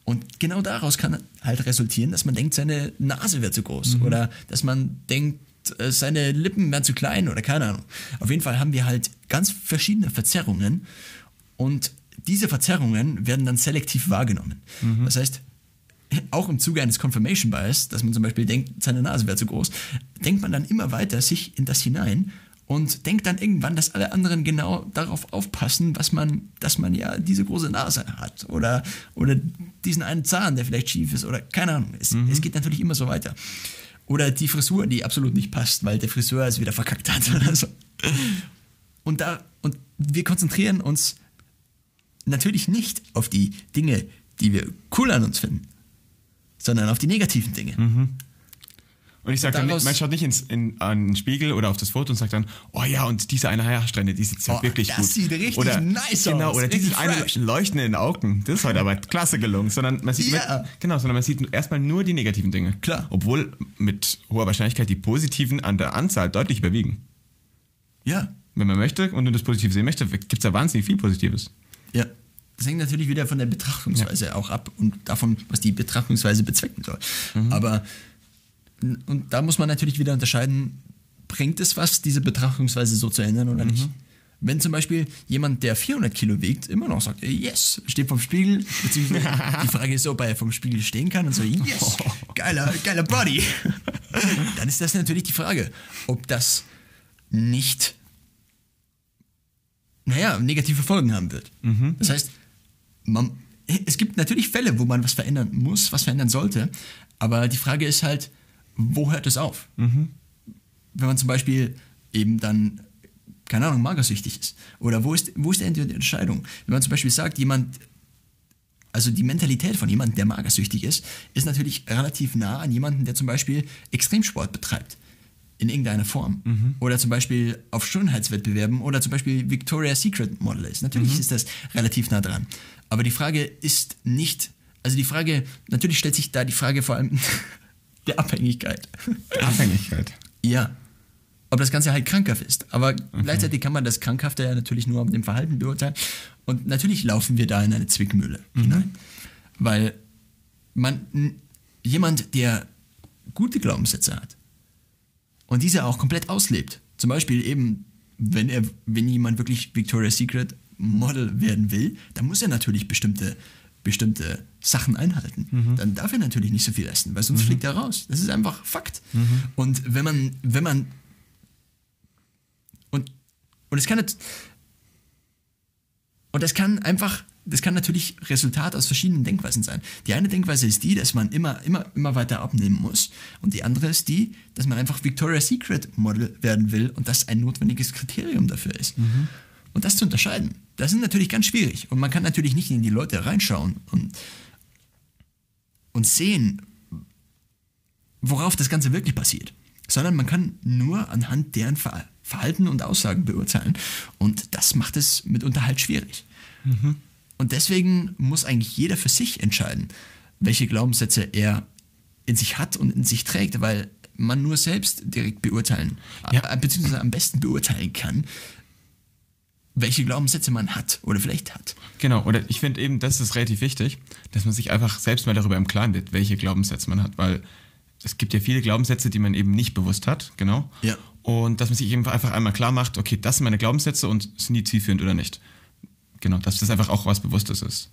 Und genau daraus kann halt resultieren, dass man denkt, seine Nase wird zu groß oder dass man denkt, äh, seine Lippen werden zu klein oder keine Ahnung. Auf jeden Fall haben wir halt ganz verschiedene Verzerrungen und diese Verzerrungen werden dann selektiv wahrgenommen. Das heißt, auch im Zuge eines Confirmation Bias, dass man zum Beispiel denkt, seine Nase wäre zu groß, denkt man dann immer weiter sich in das hinein und denkt dann irgendwann, dass alle anderen genau darauf aufpassen, was man, dass man ja diese große Nase hat oder, oder diesen einen Zahn, der vielleicht schief ist oder keine Ahnung. Es, es geht natürlich immer so weiter. Oder die Frisur, die absolut nicht passt, weil der Friseur es wieder verkackt hat oder so. Und, da, und wir konzentrieren uns natürlich nicht auf die Dinge, die wir cool an uns finden, sondern auf die negativen Dinge. Und ich sage dann, nicht- man schaut nicht ins, in, an den Spiegel oder auf das Foto und sagt dann, oh ja, und diese eine Haarsträhne, die sieht ja Oh, wirklich das gut. sieht richtig oder, nice genau, aus, Oder dieses richtig eine. Leuchten in den Augen, das ist heute aber klasse gelungen. Sondern man sieht, Ja. genau, sondern man sieht erstmal nur die negativen Dinge. Klar. Obwohl mit hoher Wahrscheinlichkeit die positiven an der Anzahl deutlich überwiegen. Ja, Wenn man möchte und nur das Positive sehen möchte, gibt es da wahnsinnig viel Positives. Ja. Das hängt natürlich wieder von der Betrachtungsweise auch ab und davon, was die Betrachtungsweise bezwecken soll. Aber und da muss man natürlich wieder unterscheiden, bringt es was, diese Betrachtungsweise so zu ändern oder nicht? Wenn zum Beispiel jemand, der 400 Kilo wiegt, immer noch sagt, yes, steht vom Spiegel, beziehungsweise die Frage ist, ob er vom Spiegel stehen kann und so, yes, geiler, geiler Body, dann ist das natürlich die Frage, ob das nicht, naja, negative Folgen haben wird. Das heißt, man, es gibt natürlich Fälle, wo man was verändern muss, was verändern sollte, aber die Frage ist halt, wo hört es auf? Wenn man zum Beispiel eben dann, keine Ahnung, magersüchtig ist. Oder wo ist, wo ist die Entscheidung? Wenn man zum Beispiel sagt, jemand, also die Mentalität von jemandem, der magersüchtig ist, ist natürlich relativ nah an jemanden, der zum Beispiel Extremsport betreibt. In irgendeiner Form. Oder zum Beispiel auf Schönheitswettbewerben oder zum Beispiel Victoria's Secret Model ist. Natürlich ist das relativ nah dran. Aber die Frage ist nicht, also die Frage, natürlich stellt sich da die Frage vor allem der Abhängigkeit. Abhängigkeit. Ja. Ob das Ganze halt krankhaft ist. Aber gleichzeitig kann man das Krankhafte ja natürlich nur mit dem Verhalten beurteilen. Und natürlich laufen wir da in eine Zwickmühle hinein. Weil man, jemand, der gute Glaubenssätze hat und diese auch komplett auslebt, zum Beispiel eben, wenn, er, wenn jemand wirklich Victoria's Secret Model werden will, dann muss er natürlich bestimmte, bestimmte Sachen einhalten. Dann darf er natürlich nicht so viel essen, weil sonst fliegt er raus. Das ist einfach Fakt. Und wenn man, wenn man und, und es kann nicht, und das kann einfach, das kann natürlich Resultat aus verschiedenen Denkweisen sein. Die eine Denkweise ist die, dass man immer, immer, immer weiter abnehmen muss. Und die andere ist die, dass man einfach Victoria's Secret Model werden will und das ein notwendiges Kriterium dafür ist. Und das zu unterscheiden, das ist natürlich ganz schwierig. Und man kann natürlich nicht in die Leute reinschauen und, und sehen, worauf das Ganze wirklich basiert. Sondern man kann nur anhand deren Ver Verhalten und Aussagen beurteilen. Und das macht es mitunter halt schwierig. Und deswegen muss eigentlich jeder für sich entscheiden, welche Glaubenssätze er in sich hat und in sich trägt, weil man nur selbst direkt beurteilen, Ja. äh, beziehungsweise am besten beurteilen kann, welche Glaubenssätze man hat oder vielleicht hat. Genau, oder ich finde eben, das ist relativ wichtig, dass man sich einfach selbst mal darüber im Klaren wird, welche Glaubenssätze man hat, weil es gibt ja viele Glaubenssätze, die man eben nicht bewusst hat, genau. Ja. Und dass man sich eben einfach einmal klar macht, okay, das sind meine Glaubenssätze und sind die zielführend oder nicht. Genau, dass das einfach auch was Bewusstes ist.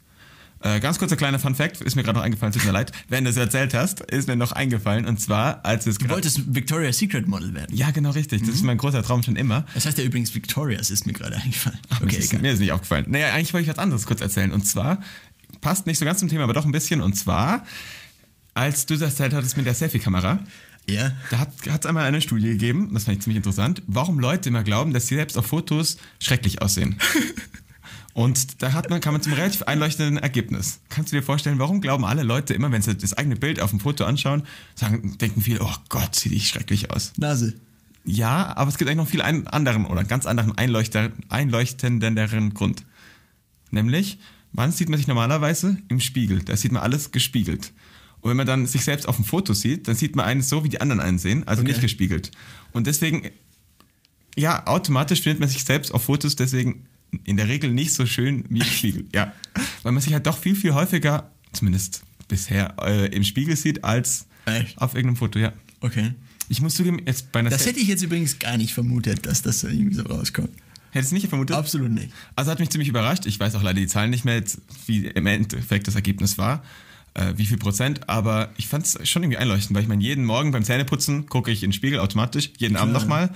Äh, ganz kurzer kleiner Fun Fact, ist mir gerade noch eingefallen, tut mir leid. Während du es erzählt hast, ist mir noch eingefallen, und zwar, als es Du wolltest Victoria's Secret Model werden. Ja, genau richtig. Das ist mein großer Traum schon immer. Das heißt ja übrigens Victoria's ist mir gerade eingefallen. Okay, Okay, mir, ist, mir ist nicht aufgefallen. Naja, eigentlich wollte ich was anderes kurz erzählen. Und zwar, passt nicht so ganz zum Thema, aber doch ein bisschen. Und zwar, als du das erzählt hattest mit der Selfie-Kamera, Ja. da hat es einmal eine Studie gegeben, das fand ich ziemlich interessant, warum Leute immer glauben, dass sie selbst auf Fotos schrecklich aussehen. Und da hat man, kann man zum relativ einleuchtenden Ergebnis. Kannst du dir vorstellen, warum glauben alle Leute immer, wenn sie das eigene Bild auf dem Foto anschauen, sagen, denken viele, oh Gott, sieht ich schrecklich aus. Nase. Ja, aber es gibt eigentlich noch viel einen anderen oder ganz anderen einleuchter, einleuchtenderen Grund. Nämlich, wann sieht man sich normalerweise? Im Spiegel. Da sieht man alles gespiegelt. Und wenn man dann sich selbst auf dem Foto sieht, dann sieht man einen so, wie die anderen einen sehen, also Okay. nicht gespiegelt. Und deswegen, ja, automatisch findet man sich selbst auf Fotos deswegen in der Regel nicht so schön wie im Spiegel. Ja, weil man sich halt doch viel, viel häufiger, zumindest bisher, äh, im Spiegel sieht, als Echt? auf irgendeinem Foto, ja. Okay. Ich muss zugeben, jetzt bei einer Das Sel- hätte ich jetzt übrigens gar nicht vermutet, dass das so irgendwie so rauskommt. Hättest du nicht vermutet? Absolut nicht. Also hat mich ziemlich überrascht. Ich weiß auch leider die Zahlen nicht mehr, jetzt, wie im Endeffekt das Ergebnis war, äh, wie viel Prozent, aber ich fand es schon irgendwie einleuchtend, weil ich meine, jeden Morgen beim Zähneputzen gucke ich in den Spiegel automatisch, jeden Abend Klar. nochmal.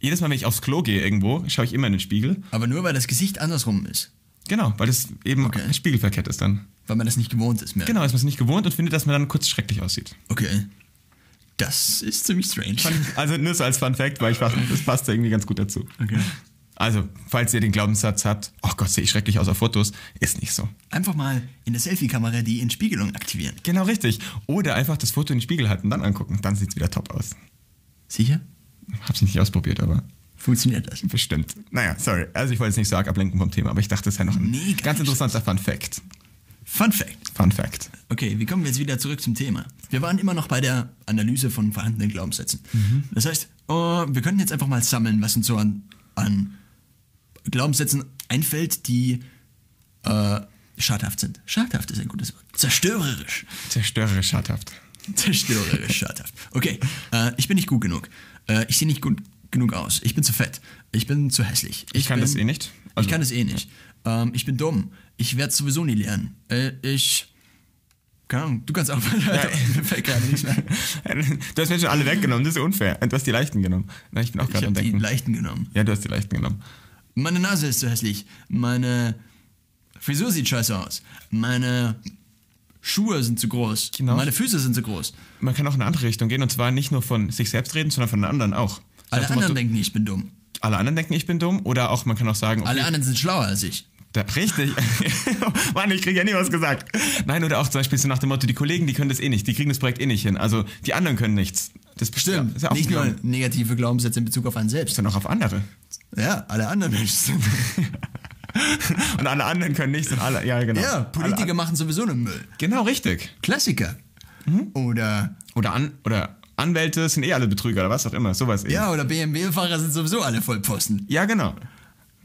Jedes Mal, wenn ich aufs Klo gehe irgendwo, schaue ich immer in den Spiegel. Aber nur weil das Gesicht andersrum ist. Genau, weil das eben Okay. spiegelverkehrt ist dann. Weil man das nicht gewohnt ist mehr. Genau, ist man es nicht gewohnt und findet, dass man dann kurz schrecklich aussieht. Okay. Das ist ziemlich strange. Also nur so als Fun Fact, weil ich dachte, das passt irgendwie ganz gut dazu. Okay. Also, falls ihr den Glaubenssatz habt, oh Gott, sehe ich schrecklich aus auf Fotos, ist nicht so. Einfach mal in der Selfie-Kamera die Entspiegelung aktivieren. Genau richtig. Oder einfach das Foto in den Spiegel halten, dann angucken. Dann sieht es wieder top aus. Sicher? Hab's nicht ausprobiert, aber Funktioniert das? bestimmt. Naja, sorry. Also ich wollte jetzt nicht so arg ablenken vom Thema, aber ich dachte, das ist ja noch ein Nee, ganz interessanter Fun Fact. Fun Fact. Fun Fact. Okay, wie kommen wir jetzt wieder zurück zum Thema? Wir waren immer noch bei der Analyse von vorhandenen Glaubenssätzen. Das heißt, oh, wir könnten jetzt einfach mal sammeln, was uns so an, an Glaubenssätzen einfällt, die äh, schadhaft sind. Schadhaft ist ein gutes Wort. Zerstörerisch. Zerstörerisch schadhaft. Zerstörerisch schadhaft. Okay, äh, ich bin nicht gut genug. Äh, ich sehe nicht gut genug aus. Ich bin zu fett. Ich bin zu hässlich. Ich kann bin, das eh nicht. Also- ich kann das eh nicht. Ähm, ich bin dumm. Ich werde sowieso nie lernen. Äh, ich. Keine Ahnung, du kannst auch mal. Mir fällt gerade nichts mehr. Du hast mir schon alle weggenommen, das ist unfair. Du hast die leichten genommen. Ich bin auch Ich gerade am habe die Denken. leichten genommen. Ja, du hast die leichten genommen. Meine Nase ist zu hässlich. Meine Frisur sieht scheiße aus. Meine Schuhe sind zu groß. Genau. Meine Füße sind zu groß. Man kann auch in eine andere Richtung gehen und zwar nicht nur von sich selbst reden, sondern von den anderen auch. Alle Nach dem anderen denken, ich bin dumm. alle anderen denken, ich bin dumm. Oder auch, man kann auch sagen, okay, Alle anderen sind schlauer als ich. Da, richtig. Mann, ich kriege ja nie was gesagt. Nein, oder auch zum Beispiel so nach dem Motto, die Kollegen, die können das eh nicht, die kriegen das Projekt eh nicht hin. Also die anderen können nichts. Das Stimmt. Ist ja auch nicht nur negative Glaubenssätze in Bezug auf einen selbst. sondern auch auf andere. Ja, alle anderen Menschen. Und alle anderen können nichts und alle, ja genau. ja, Politiker Alle, machen sowieso einen Müll. genau, richtig. Klassiker. Mhm. Oder Oder, an, oder Anwälte sind eh alle Betrüger oder was auch immer, sowas eben. ja, oder BMW-Fahrer sind sowieso alle Vollpfosten. Ja, genau.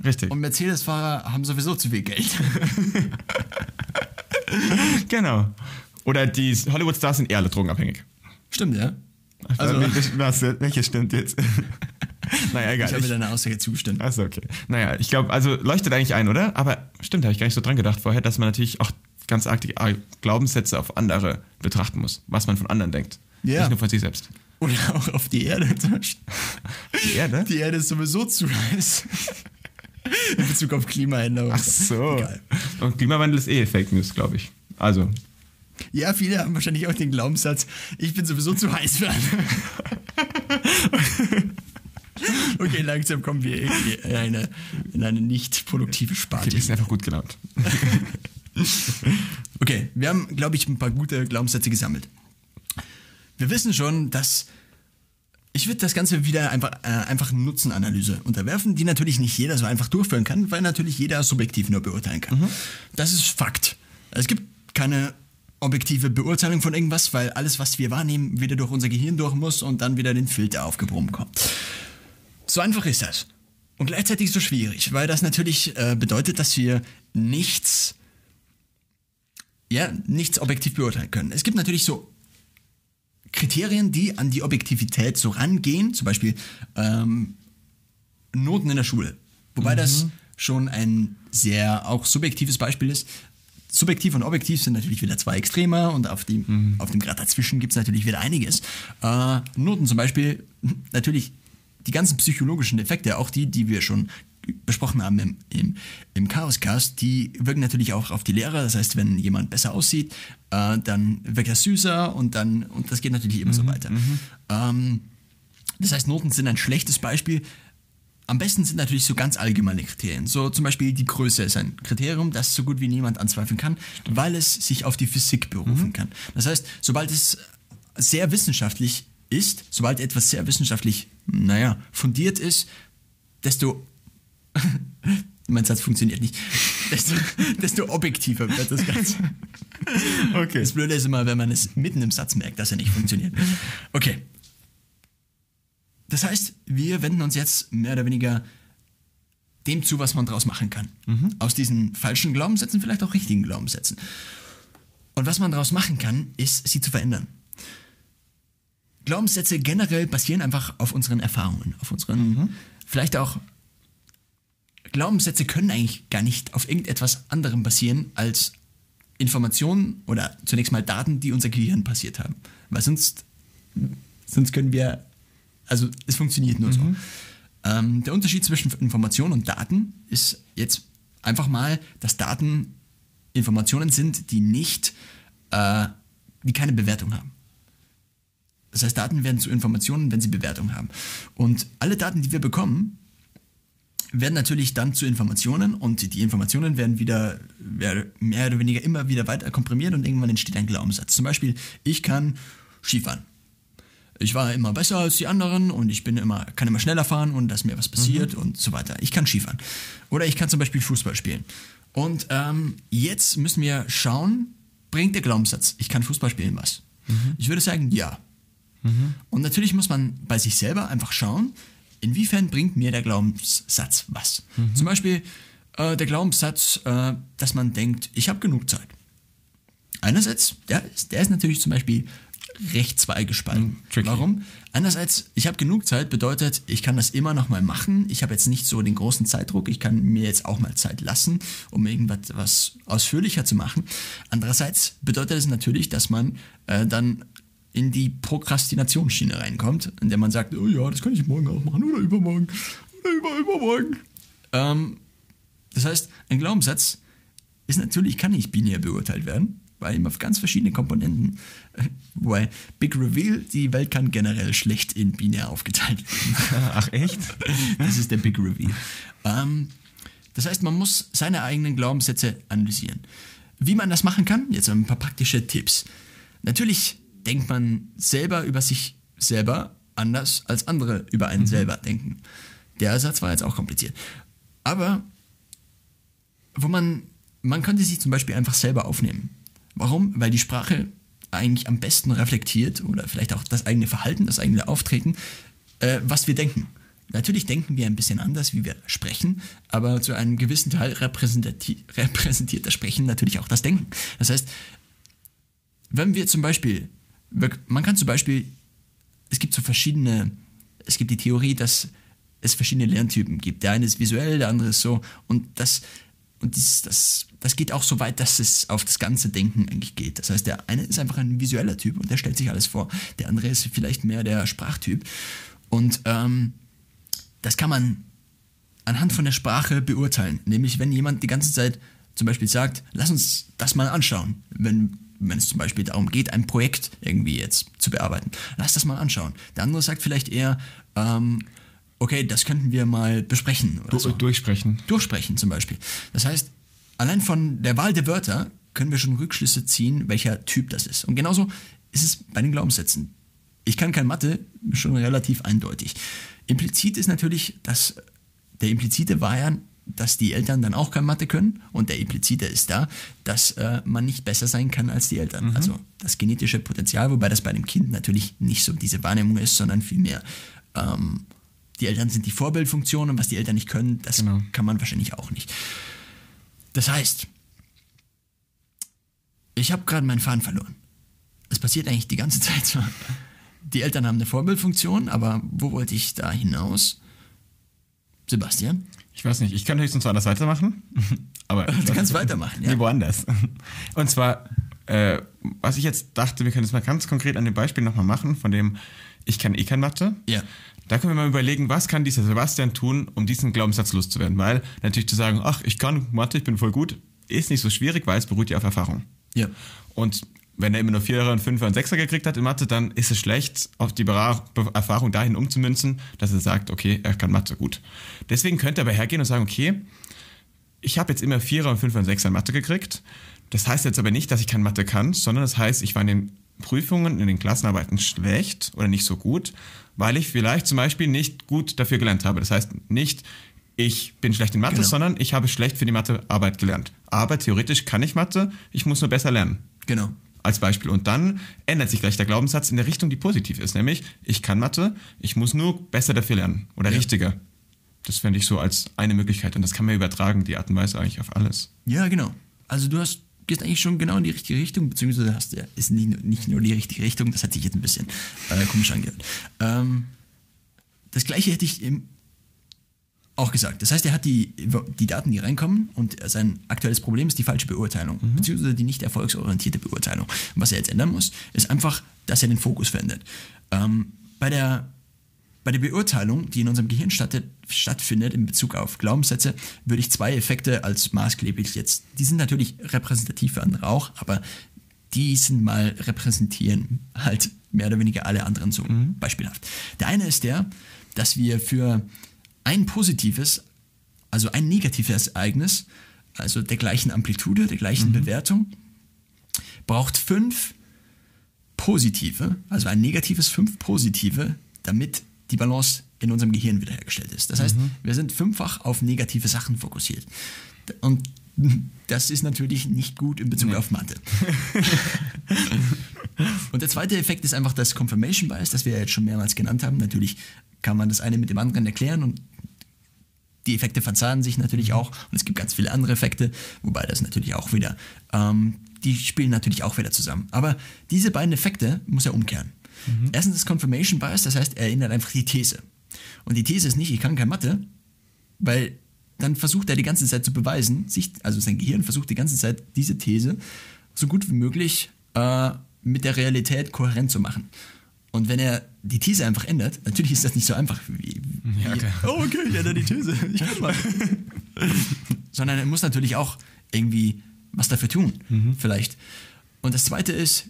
Richtig. Und Mercedes-Fahrer haben sowieso zu viel Geld. genau. Oder die Hollywood-Stars sind eh alle drogenabhängig. Stimmt, ja? Also, Also, was, welches stimmt jetzt? naja, egal. ich habe deiner Aussage zugestimmt. Achso, okay. Naja, ich glaube, also leuchtet eigentlich ein, oder? Aber stimmt, habe ich gar nicht so dran gedacht vorher, dass man natürlich auch ganz arg die ah, Glaubenssätze auf andere betrachten muss, was man von anderen denkt. Ja. Nicht nur von sich selbst. Oder auch auf die Erde. Die Erde? Die Erde ist sowieso zu heiß. In Bezug auf Klimaänderung. Ach so. Egal. Und Klimawandel ist eh Fake News, glaube ich. Also, Ja, viele haben wahrscheinlich auch den Glaubenssatz, ich bin sowieso zu heiß für andere. Okay, langsam kommen wir irgendwie in eine, in eine nicht produktive okay, Sparte. wir sind einfach gut gelaunt. Okay, wir haben, glaube ich, ein paar gute Glaubenssätze gesammelt. Wir wissen schon, dass ich würde das Ganze wieder einfach, äh, einfach Nutzenanalyse unterwerfen, die natürlich nicht jeder so einfach durchführen kann, weil natürlich jeder subjektiv nur beurteilen kann. Das ist Fakt. Es gibt keine objektive Beurteilung von irgendwas, weil alles, was wir wahrnehmen, wieder durch unser Gehirn durch muss und dann wieder den Filter aufgebrummt kommt. So einfach ist das. Und gleichzeitig so schwierig, weil das natürlich äh, bedeutet, dass wir nichts ja, nichts objektiv beurteilen können. Es gibt natürlich so Kriterien, die an die Objektivität so rangehen, zum Beispiel ähm, Noten in der Schule. Wobei das schon ein sehr auch subjektives Beispiel ist. Subjektiv und objektiv sind natürlich wieder zwei Extremer und auf dem, auf dem Grad dazwischen gibt es natürlich wieder einiges. Äh, Noten zum Beispiel, natürlich die ganzen psychologischen Effekte, auch die, die wir schon besprochen haben im, im, im Chaoscast, die wirken natürlich auch auf die Lehrer. Das heißt, wenn jemand besser aussieht, äh, dann wirkt er süßer und dann, und das geht natürlich immer so weiter. Ähm, das heißt, Noten sind ein schlechtes Beispiel. am besten sind natürlich so ganz allgemeine Kriterien. So zum Beispiel die Größe ist ein Kriterium, das so gut wie niemand anzweifeln kann, weil es sich auf die Physik berufen kann. Das heißt, sobald es sehr wissenschaftlich ist, sobald etwas sehr wissenschaftlich, naja, fundiert ist, desto mein Satz funktioniert nicht, desto, desto objektiver wird das Ganze. Okay. Das Blöde ist immer, wenn man es mitten im Satz merkt, dass er nicht funktioniert. Okay. Das heißt, wir wenden uns jetzt mehr oder weniger dem zu, was man daraus machen kann. Aus diesen falschen Glaubenssätzen vielleicht auch richtigen Glaubenssätzen. Und was man daraus machen kann, ist, sie zu verändern. Glaubenssätze generell basieren einfach auf unseren Erfahrungen, auf unseren, vielleicht auch Glaubenssätze können eigentlich gar nicht auf irgendetwas anderem basieren als Informationen oder zunächst mal Daten, die unser Gehirn passiert haben. Weil sonst, sonst können wir, also es funktioniert nur so. Ähm, der Unterschied zwischen Information und Daten ist jetzt einfach mal, dass Daten Informationen sind, die nicht, äh, die keine Bewertung haben. Das heißt, Daten werden zu Informationen, wenn sie Bewertung haben. Und alle Daten, die wir bekommen, werden natürlich dann zu Informationen und die Informationen werden wieder mehr oder weniger immer wieder weiter komprimiert und irgendwann entsteht ein Glaubenssatz. Zum Beispiel, ich kann Skifahren. Ich war immer besser als die anderen und ich bin immer, kann immer schneller fahren und dass mir was passiert und so weiter. Ich kann Skifahren. Oder ich kann zum Beispiel Fußball spielen. Und ähm, jetzt müssen wir schauen, bringt der Glaubenssatz, ich kann Fußball spielen was? Ich würde sagen, ja. Und natürlich muss man bei sich selber einfach schauen, inwiefern bringt mir der Glaubenssatz was. Zum Beispiel äh, der Glaubenssatz, äh, dass man denkt, ich habe genug Zeit. Einerseits, der ist, der ist natürlich zum Beispiel recht zweigespalten. tricky. Warum? Einerseits, ich habe genug Zeit, bedeutet, ich kann das immer noch mal machen. Ich habe jetzt nicht so den großen Zeitdruck. Ich kann mir jetzt auch mal Zeit lassen, um irgendwas was ausführlicher zu machen. Andererseits bedeutet es natürlich, dass man äh, dann in die Prokrastinationsschiene reinkommt, in der man sagt, oh ja, das kann ich morgen auch machen oder übermorgen oder über übermorgen. Ähm, das heißt, ein Glaubenssatz ist natürlich, kann nicht binär beurteilt werden, weil ihm auf ganz verschiedene Komponenten, äh, wobei Big Reveal, die Welt kann generell schlecht in binär aufgeteilt werden. Ach echt? Das ist der Big Reveal. Ähm, das heißt, man muss seine eigenen Glaubenssätze analysieren. Wie man das machen kann, jetzt ein paar praktische Tipps. Natürlich denkt man selber über sich selber anders als andere über einen selber denken. Der Satz war jetzt auch kompliziert. Aber wo man, man könnte sich zum Beispiel einfach selber aufnehmen. Warum? Weil die Sprache eigentlich am besten reflektiert oder vielleicht auch das eigene Verhalten, das eigene Auftreten, äh, was wir denken. Natürlich denken wir ein bisschen anders, wie wir sprechen, aber zu einem gewissen Teil repräsentiert das Sprechen natürlich auch das Denken. Das heißt, wenn wir zum Beispiel, man kann zum Beispiel, es gibt so verschiedene, es gibt die Theorie, dass es verschiedene Lerntypen gibt. Der eine ist visuell, der andere ist so. Und das, und dies, das, das geht auch so weit, dass es auf das ganze Denken eigentlich geht. Das heißt, der eine ist einfach ein visueller Typ und der stellt sich alles vor. Der andere ist vielleicht mehr der Sprachtyp. Und ähm, das kann man anhand von der Sprache beurteilen. Nämlich, wenn jemand die ganze Zeit zum Beispiel sagt, lass uns das mal anschauen, wenn, wenn es zum Beispiel darum geht, ein Projekt irgendwie jetzt zu bearbeiten. Lass das mal anschauen. Der andere sagt vielleicht eher, ähm, okay, das könnten wir mal besprechen. Oder Du, so. Durchsprechen. Durchsprechen zum Beispiel. Das heißt, allein von der Wahl der Wörter können wir schon Rückschlüsse ziehen, welcher Typ das ist. Und genauso ist es bei den Glaubenssätzen. Ich kann kein Mathe, schon relativ eindeutig. Implizit ist natürlich, dass der implizite war ja, dass die Eltern dann auch kein Mathe können und der implizite ist da, dass äh, man nicht besser sein kann als die Eltern. Also das genetische Potenzial, wobei das bei dem Kind natürlich nicht so diese Wahrnehmung ist, sondern vielmehr ähm, die Eltern sind die Vorbildfunktion und was die Eltern nicht können, das Genau. kann man wahrscheinlich auch nicht. Das heißt, ich habe gerade meinen Faden verloren. Es passiert eigentlich die ganze Zeit so. Die Eltern haben eine Vorbildfunktion, aber wo wollte ich da hinaus? Sebastian? Ich weiß nicht, ich kann höchstens woanders weitermachen. Aber Du kannst weitermachen, ja. Nee, woanders. Und zwar, äh, was ich jetzt dachte, wir können das mal ganz konkret an dem Beispiel nochmal machen, von dem ich kann eh kein Mathe. Ja. Da können wir mal überlegen, was kann dieser Sebastian tun, um diesen Glaubenssatz loszuwerden. Weil natürlich zu sagen, ach, ich kann Mathe, ich bin voll gut, ist nicht so schwierig, weil es beruht ja auf Erfahrung. Ja. Und wenn er immer nur Vierer und Fünfer und Sechser gekriegt hat in Mathe, dann ist es schlecht, auf die Erfahrung dahin umzumünzen, dass er sagt, okay, er kann Mathe gut. Deswegen könnte er aber hergehen und sagen, okay, ich habe jetzt immer Vierer und Fünfer und Sechser in Mathe gekriegt. Das heißt jetzt aber nicht, dass ich kein Mathe kann, sondern das heißt, ich war in den Prüfungen, in den Klassenarbeiten schlecht oder nicht so gut, weil ich vielleicht zum Beispiel nicht gut dafür gelernt habe. Das heißt nicht, ich bin schlecht in Mathe, Genau. sondern ich habe schlecht für die Mathearbeit gelernt. Aber theoretisch kann ich Mathe, ich muss nur besser lernen. Genau. Als Beispiel. Und dann ändert sich gleich der Glaubenssatz in der Richtung, die positiv ist. Nämlich, ich kann Mathe, ich muss nur besser dafür lernen. Oder Ja. richtiger. Das fände ich so als eine Möglichkeit. Und das kann man übertragen, die Art und Weise eigentlich auf alles. Ja, genau. Also du hast gehst eigentlich schon genau in die richtige Richtung, beziehungsweise hast ja, ist nicht, nur- nicht nur die richtige Richtung, das hat sich jetzt ein bisschen äh, komisch angehört. Ähm, das gleiche hätte ich ihm auch gesagt. Das heißt, er hat die, die Daten, die reinkommen und sein aktuelles Problem ist die falsche Beurteilung, beziehungsweise die nicht erfolgsorientierte Beurteilung. Und was er jetzt ändern muss, ist einfach, dass er den Fokus verändert. Ähm, bei der bei der Beurteilung, die in unserem Gehirn statt, stattfindet in Bezug auf Glaubenssätze, würde ich zwei Effekte als maßgeblich jetzt, die sind natürlich repräsentativ für andere auch, aber die sind mal repräsentieren halt mehr oder weniger alle anderen so beispielhaft. Der eine ist der, dass wir für ein positives, also ein negatives Ereignis, also der gleichen Amplitude, der gleichen Bewertung, braucht fünf positive, also ein negatives, fünf positive, damit die Balance in unserem Gehirn wiederhergestellt ist. Das heißt, wir sind fünffach auf negative Sachen fokussiert. Und das ist natürlich nicht gut in Bezug auf Mathe. Und der zweite Effekt ist einfach das Confirmation Bias, das wir ja jetzt schon mehrmals genannt haben. Natürlich kann man das eine mit dem anderen erklären und die Effekte verzahnen sich natürlich auch und es gibt ganz viele andere Effekte, wobei das natürlich auch wieder, ähm, die spielen natürlich auch wieder zusammen. Aber diese beiden Effekte muss er umkehren. Erstens das Confirmation Bias, das heißt, er erinnert einfach die These. Und die These ist nicht, ich kann kein Mathe, weil dann versucht er die ganze Zeit zu beweisen, sich, also sein Gehirn versucht die ganze Zeit diese These so gut wie möglich äh, mit der Realität kohärent zu machen. Und wenn er die These einfach ändert, natürlich ist das nicht so einfach wie, wie Ja, okay. oh okay, ich ändere die These, ich kann mal. Sondern er muss natürlich auch irgendwie was dafür tun, vielleicht. Und das zweite ist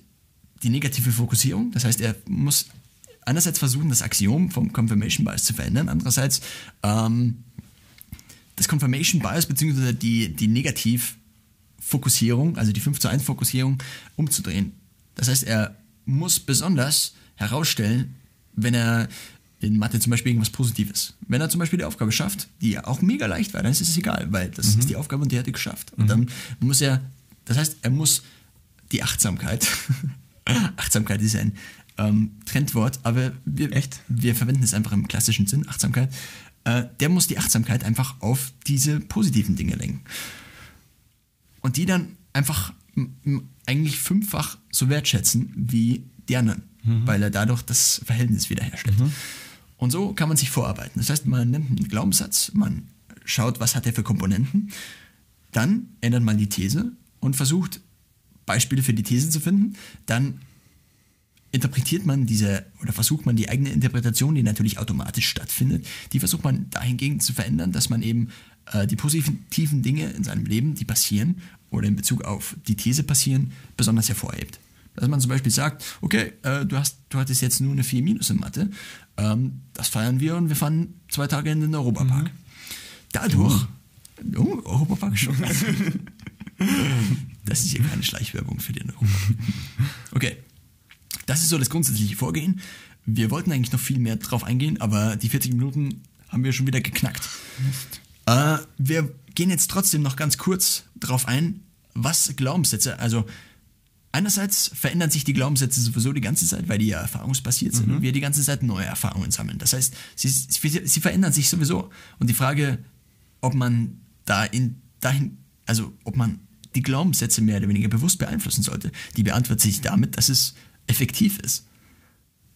die negative Fokussierung, das heißt, er muss einerseits versuchen, das Axiom vom Confirmation Bias zu verändern, andererseits ähm, das Confirmation Bias bzw. die, die Negativfokussierung, also die 5 zu 1 Fokussierung, umzudrehen. Das heißt, er muss besonders herausstellen, wenn er in Mathe zum Beispiel irgendwas Positives. Wenn er zum Beispiel die Aufgabe schafft, die ja auch mega leicht war, dann ist es egal, weil das ist die Aufgabe und die hat er geschafft. Und dann muss er, das heißt, er muss die Achtsamkeit, Achtsamkeit ist ein ähm, Trendwort, aber wir, Echt? wir verwenden es einfach im klassischen Sinn, Achtsamkeit. Äh, der muss die Achtsamkeit einfach auf diese positiven Dinge lenken. Und die dann einfach eigentlich fünffach so wertschätzen wie die anderen, weil er dadurch das Verhältnis wiederherstellt. Und so kann man sich vorarbeiten. Das heißt, man nimmt einen Glaubenssatz, man schaut, was hat er für Komponenten, dann ändert man die These und versucht Beispiele für die These zu finden, dann interpretiert man diese oder versucht man die eigene Interpretation, die natürlich automatisch stattfindet, die versucht man dahingehend zu verändern, dass man eben äh, die positiven Dinge in seinem Leben, die passieren oder in Bezug auf die These passieren, besonders hervorhebt. Dass man zum Beispiel sagt, okay, äh, du, hast, du hattest jetzt nur eine 4 Minus in Mathe, ähm, das feiern wir und wir fahren zwei Tage in den Europapark. Dadurch, oh, Europapark schon. das ist hier keine Schleichwerbung für den Europapark. Okay, das ist so das grundsätzliche Vorgehen. Wir wollten eigentlich noch viel mehr drauf eingehen, aber die 40 Minuten haben wir schon wieder geknackt. Äh, wir gehen jetzt trotzdem noch ganz kurz drauf ein, was Glaubenssätze, also einerseits verändern sich die Glaubenssätze sowieso die ganze Zeit, weil die ja erfahrungsbasiert sind und wir die ganze Zeit neue Erfahrungen sammeln. Das heißt, sie, sie, verändern sich sowieso. Und die Frage, ob man da in, dahin, also ob man die Glaubenssätze mehr oder weniger bewusst beeinflussen sollte, die beantwortet sich damit, dass es effektiv ist,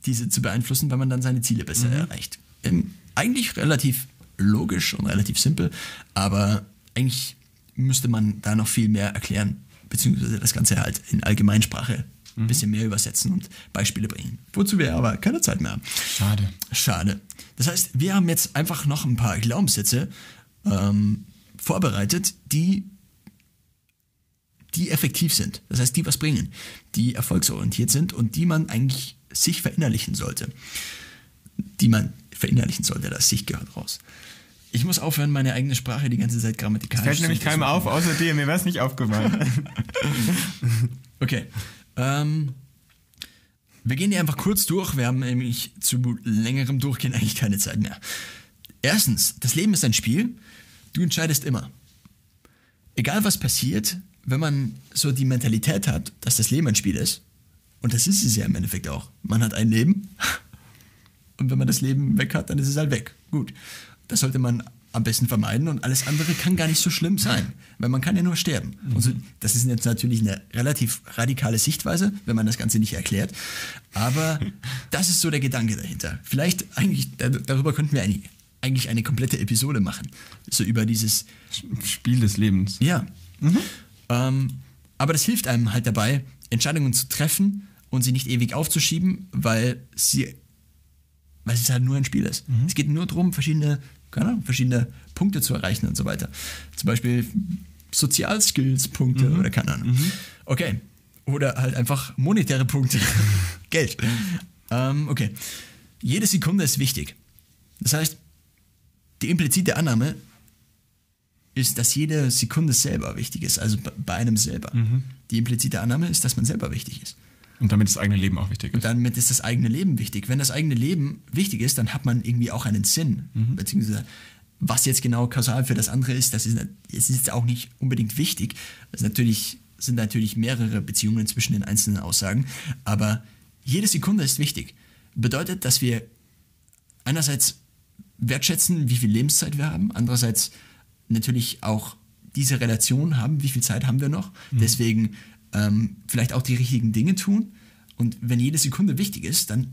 diese zu beeinflussen, weil man dann seine Ziele besser erreicht. Ähm, eigentlich relativ logisch und relativ simpel, aber eigentlich müsste man da noch viel mehr erklären, beziehungsweise das Ganze halt in Allgemeinsprache ein bisschen mehr übersetzen und Beispiele bringen. Wozu wir aber keine Zeit mehr haben. Schade. Schade. Das heißt, wir haben jetzt einfach noch ein paar Glaubenssätze ähm, vorbereitet, die, die effektiv sind. Das heißt, die was bringen, die erfolgsorientiert sind und die man eigentlich sich verinnerlichen sollte. Die man verinnerlichen sollte, das sich gehört raus. Ich muss aufhören, meine eigene Sprache die ganze Zeit grammatikalisch Fällt nämlich zu keinem auf, außer dir. Mir wäre es nicht aufgefallen. Okay. Ähm, wir gehen die einfach kurz durch. Wir haben nämlich zu längerem Durchgehen eigentlich keine Zeit mehr. Erstens, das Leben ist ein Spiel. Du entscheidest immer. Egal was passiert, wenn man so die Mentalität hat, dass das Leben ein Spiel ist, und das ist es ja im Endeffekt auch. Man hat ein Leben und wenn man das Leben weg hat, dann ist es halt weg. Gut. Das sollte man am besten vermeiden und alles andere kann gar nicht so schlimm sein, weil man kann ja nur sterben. Und so, das ist jetzt natürlich eine relativ radikale Sichtweise, wenn man das Ganze nicht erklärt, aber das ist so der Gedanke dahinter. Vielleicht eigentlich, dar- darüber könnten wir eine, eigentlich eine komplette Episode machen, so über dieses, Spiel des Lebens. ja. Ähm, aber das hilft einem halt dabei, Entscheidungen zu treffen und sie nicht ewig aufzuschieben, weil sie, weil es halt nur ein Spiel ist. Es geht nur darum, verschiedene, keine Ahnung, verschiedene Punkte zu erreichen und so weiter. Zum Beispiel Sozialskills-Punkte oder keine Ahnung. Okay. Oder halt einfach monetäre Punkte. Geld. Ähm, okay. Jede Sekunde ist wichtig. Das heißt, die implizite Annahme ist, dass jede Sekunde selber wichtig ist, also bei- bei einem selber. Die implizite Annahme ist, dass man selber wichtig ist. Und damit das eigene Leben auch wichtig Und ist. damit ist das eigene Leben wichtig. Wenn das eigene Leben wichtig ist, dann hat man irgendwie auch einen Sinn. Beziehungsweise, was jetzt genau kausal für das andere ist, das ist, es ist jetzt auch nicht unbedingt wichtig. Das ist natürlich, sind natürlich mehrere Beziehungen zwischen den einzelnen Aussagen. Aber jede Sekunde ist wichtig. Bedeutet, dass wir einerseits wertschätzen, wie viel Lebenszeit wir haben, andererseits natürlich auch diese Relation haben, wie viel Zeit haben wir noch, deswegen ähm, vielleicht auch die richtigen Dinge tun und wenn jede Sekunde wichtig ist, dann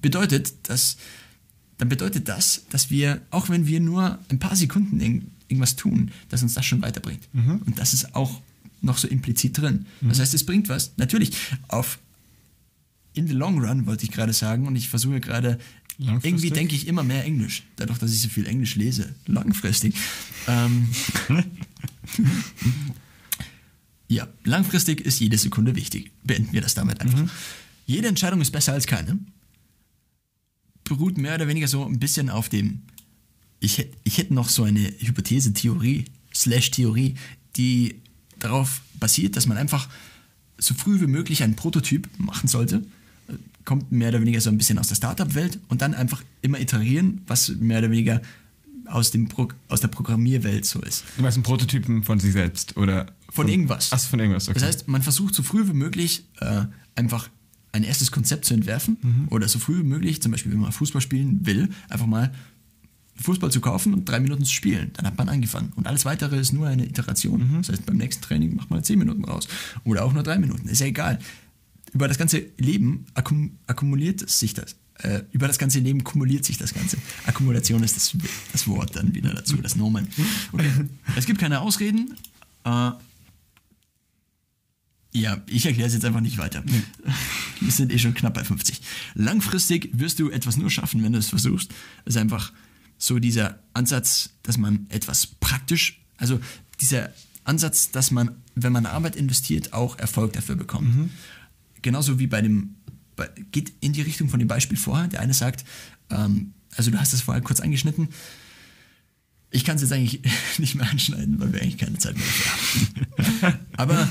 bedeutet das, dann bedeutet das, dass wir, auch wenn wir nur ein paar Sekunden irg- irgendwas tun, dass uns das schon weiterbringt. Und das ist auch noch so implizit drin. Das heißt, es bringt was. Natürlich, auf in the long run wollte ich gerade sagen und ich versuche gerade irgendwie denke ich immer mehr Englisch, dadurch, dass ich so viel Englisch lese, langfristig. Ähm, ja, langfristig ist jede Sekunde wichtig. Beenden wir das damit einfach. Jede Entscheidung ist besser als keine. Beruht mehr oder weniger so ein bisschen auf dem. Ich, hätt- ich hätte noch so eine Hypothese, Theorie, slash Theorie, die darauf basiert, dass man einfach so früh wie möglich einen Prototyp machen sollte. Kommt mehr oder weniger so ein bisschen aus der Startup-Welt und dann einfach immer iterieren, was mehr oder weniger aus, dem Pro aus der Programmierwelt so ist. Du meinst einen Prototypen von sich selbst oder Von irgendwas. Ach, von irgendwas, okay. Das heißt, man versucht so früh wie möglich äh, einfach ein erstes Konzept zu entwerfen Mhm. oder so früh wie möglich, zum Beispiel wenn man Fußball spielen will, einfach mal Fußball zu kaufen und drei Minuten zu spielen. Dann hat man angefangen. Und alles weitere ist nur eine Iteration. Mhm. Das heißt, beim nächsten Training macht man zehn Minuten raus. Oder auch nur drei Minuten. Ist ja egal. Über das ganze Leben akkum akkumuliert sich das. Äh, über das ganze Leben kumuliert sich das Ganze. Akkumulation ist das, das Wort dann wieder dazu, das Nomen. Okay. Es gibt keine Ausreden. Äh, ja, ich erkläre es jetzt einfach nicht weiter. Wir sind eh schon knapp bei 50. Langfristig wirst du etwas nur schaffen, wenn du es versuchst. Das ist einfach so dieser Ansatz, dass man etwas praktisch, also dieser Ansatz, dass man, wenn man Arbeit investiert, auch Erfolg dafür bekommt. Genauso wie bei dem, geht in die Richtung von dem Beispiel vorher. Der eine sagt, ähm, also du hast das vorher kurz angeschnitten, ich kann es jetzt eigentlich nicht mehr anschneiden, weil wir eigentlich keine Zeit mehr haben. Aber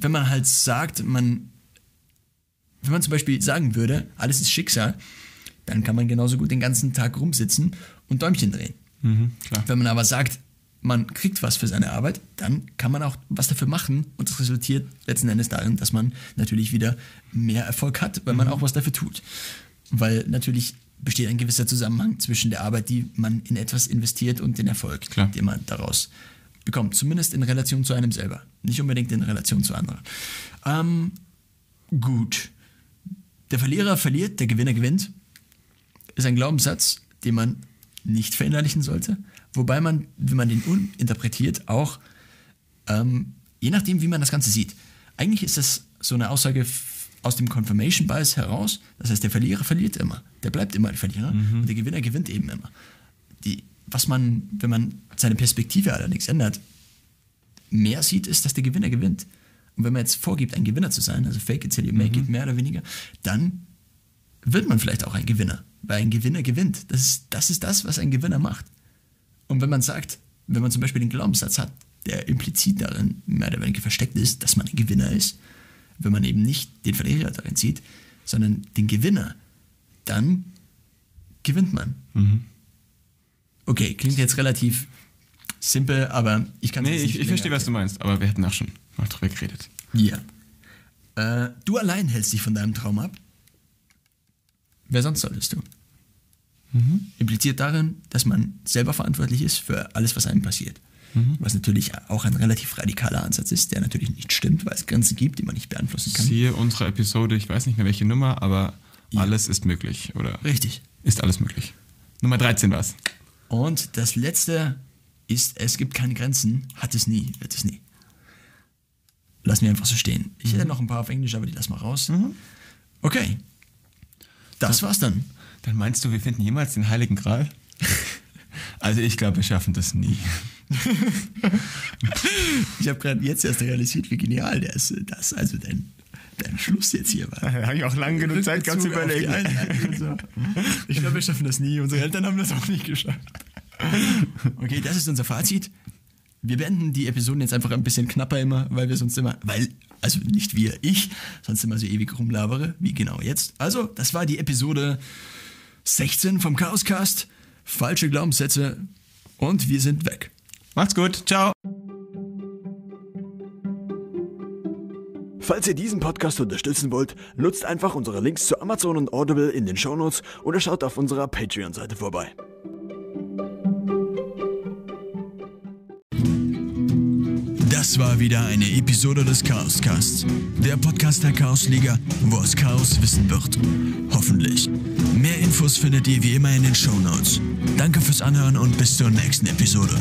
wenn man halt sagt, man, wenn man zum Beispiel sagen würde, alles ist Schicksal, dann kann man genauso gut den ganzen Tag rumsitzen und Däumchen drehen. Mhm. Wenn man aber sagt, man kriegt was für seine Arbeit, dann kann man auch was dafür machen und das resultiert letzten Endes darin, dass man natürlich wieder mehr Erfolg hat, weil man auch was dafür tut. Weil natürlich besteht ein gewisser Zusammenhang zwischen der Arbeit, die man in etwas investiert und den Erfolg, Klar. den man daraus bekommt. Zumindest in Relation zu einem selber, nicht unbedingt in Relation zu anderen. Ähm, gut. Der Verlierer verliert, der Gewinner gewinnt ist ein Glaubenssatz, den man nicht verinnerlichen sollte. Wobei man, wenn man den uninterpretiert, auch, ähm, je nachdem, wie man das Ganze sieht. Eigentlich ist das so eine Aussage aus dem Confirmation Bias heraus. Das heißt, der Verlierer verliert immer. Der bleibt immer ein Verlierer. Und der Gewinner gewinnt eben immer. Die, was man, wenn man seine Perspektive allerdings ändert, mehr sieht, ist, dass der Gewinner gewinnt. Und wenn man jetzt vorgibt, ein Gewinner zu sein, also fake it till you make it, mehr oder weniger, dann wird man vielleicht auch ein Gewinner. Weil ein Gewinner gewinnt. Das ist, das ist das, was ein Gewinner macht. Und wenn man sagt, wenn man zum Beispiel den Glaubenssatz hat, der implizit darin mehr oder weniger versteckt ist, dass man ein Gewinner ist, wenn man eben nicht den Verlierer darin sieht, sondern den Gewinner, dann gewinnt man. Okay, klingt jetzt relativ simpel, aber ich kann Nee, ich, ich verstehe, was du meinst, aber wir hätten auch schon mal drüber geredet. Ja. Äh, du allein hältst dich von deinem Traum ab. Wer sonst solltest du? Impliziert darin, dass man selber verantwortlich ist für alles, was einem passiert. Was natürlich auch ein relativ radikaler Ansatz ist, der natürlich nicht stimmt, weil es Grenzen gibt, die man nicht beeinflussen kann. Siehe unsere Episode, ich weiß nicht mehr welche Nummer, aber Ja. alles ist möglich, oder? Richtig. Ist alles möglich. Nummer 13 war's. Und das letzte ist, es gibt keine Grenzen, hat es nie, wird es nie. Lass mir einfach so stehen. Ich hätte noch ein paar auf Englisch, aber die lass mal raus. Okay. Das war's dann. Dann meinst du, wir finden jemals den Heiligen Gral? also ich glaube, wir schaffen das nie. Ich habe gerade jetzt erst realisiert, wie genial der ist, das, also dein, dein Schluss jetzt hier war. Da habe ich auch lange genug Zeit. Einleitung und so. Ich glaube, wir schaffen das nie. Unsere Eltern haben das auch nicht geschafft. Okay, das ist unser Fazit. Wir beenden die Episoden jetzt einfach ein bisschen knapper immer, weil wir sonst immer, weil, also nicht wir, ich, sonst immer so ewig rumlabere, wie genau jetzt. Also, das war die Episode 16 vom Chaoscast. Falsche Glaubenssätze und wir sind weg. Macht's gut, ciao. Falls ihr diesen Podcast unterstützen wollt, nutzt einfach unsere Links zu Amazon und Audible in den Shownotes oder schaut auf unserer Patreon-Seite vorbei. Das war wieder eine Episode des Chaoscasts. Der Podcast der Chaosliga, wo aus Chaos Wissen wird. Hoffentlich. Mehr Infos findet ihr wie immer in den Shownotes. Danke fürs Anhören und bis zur nächsten Episode.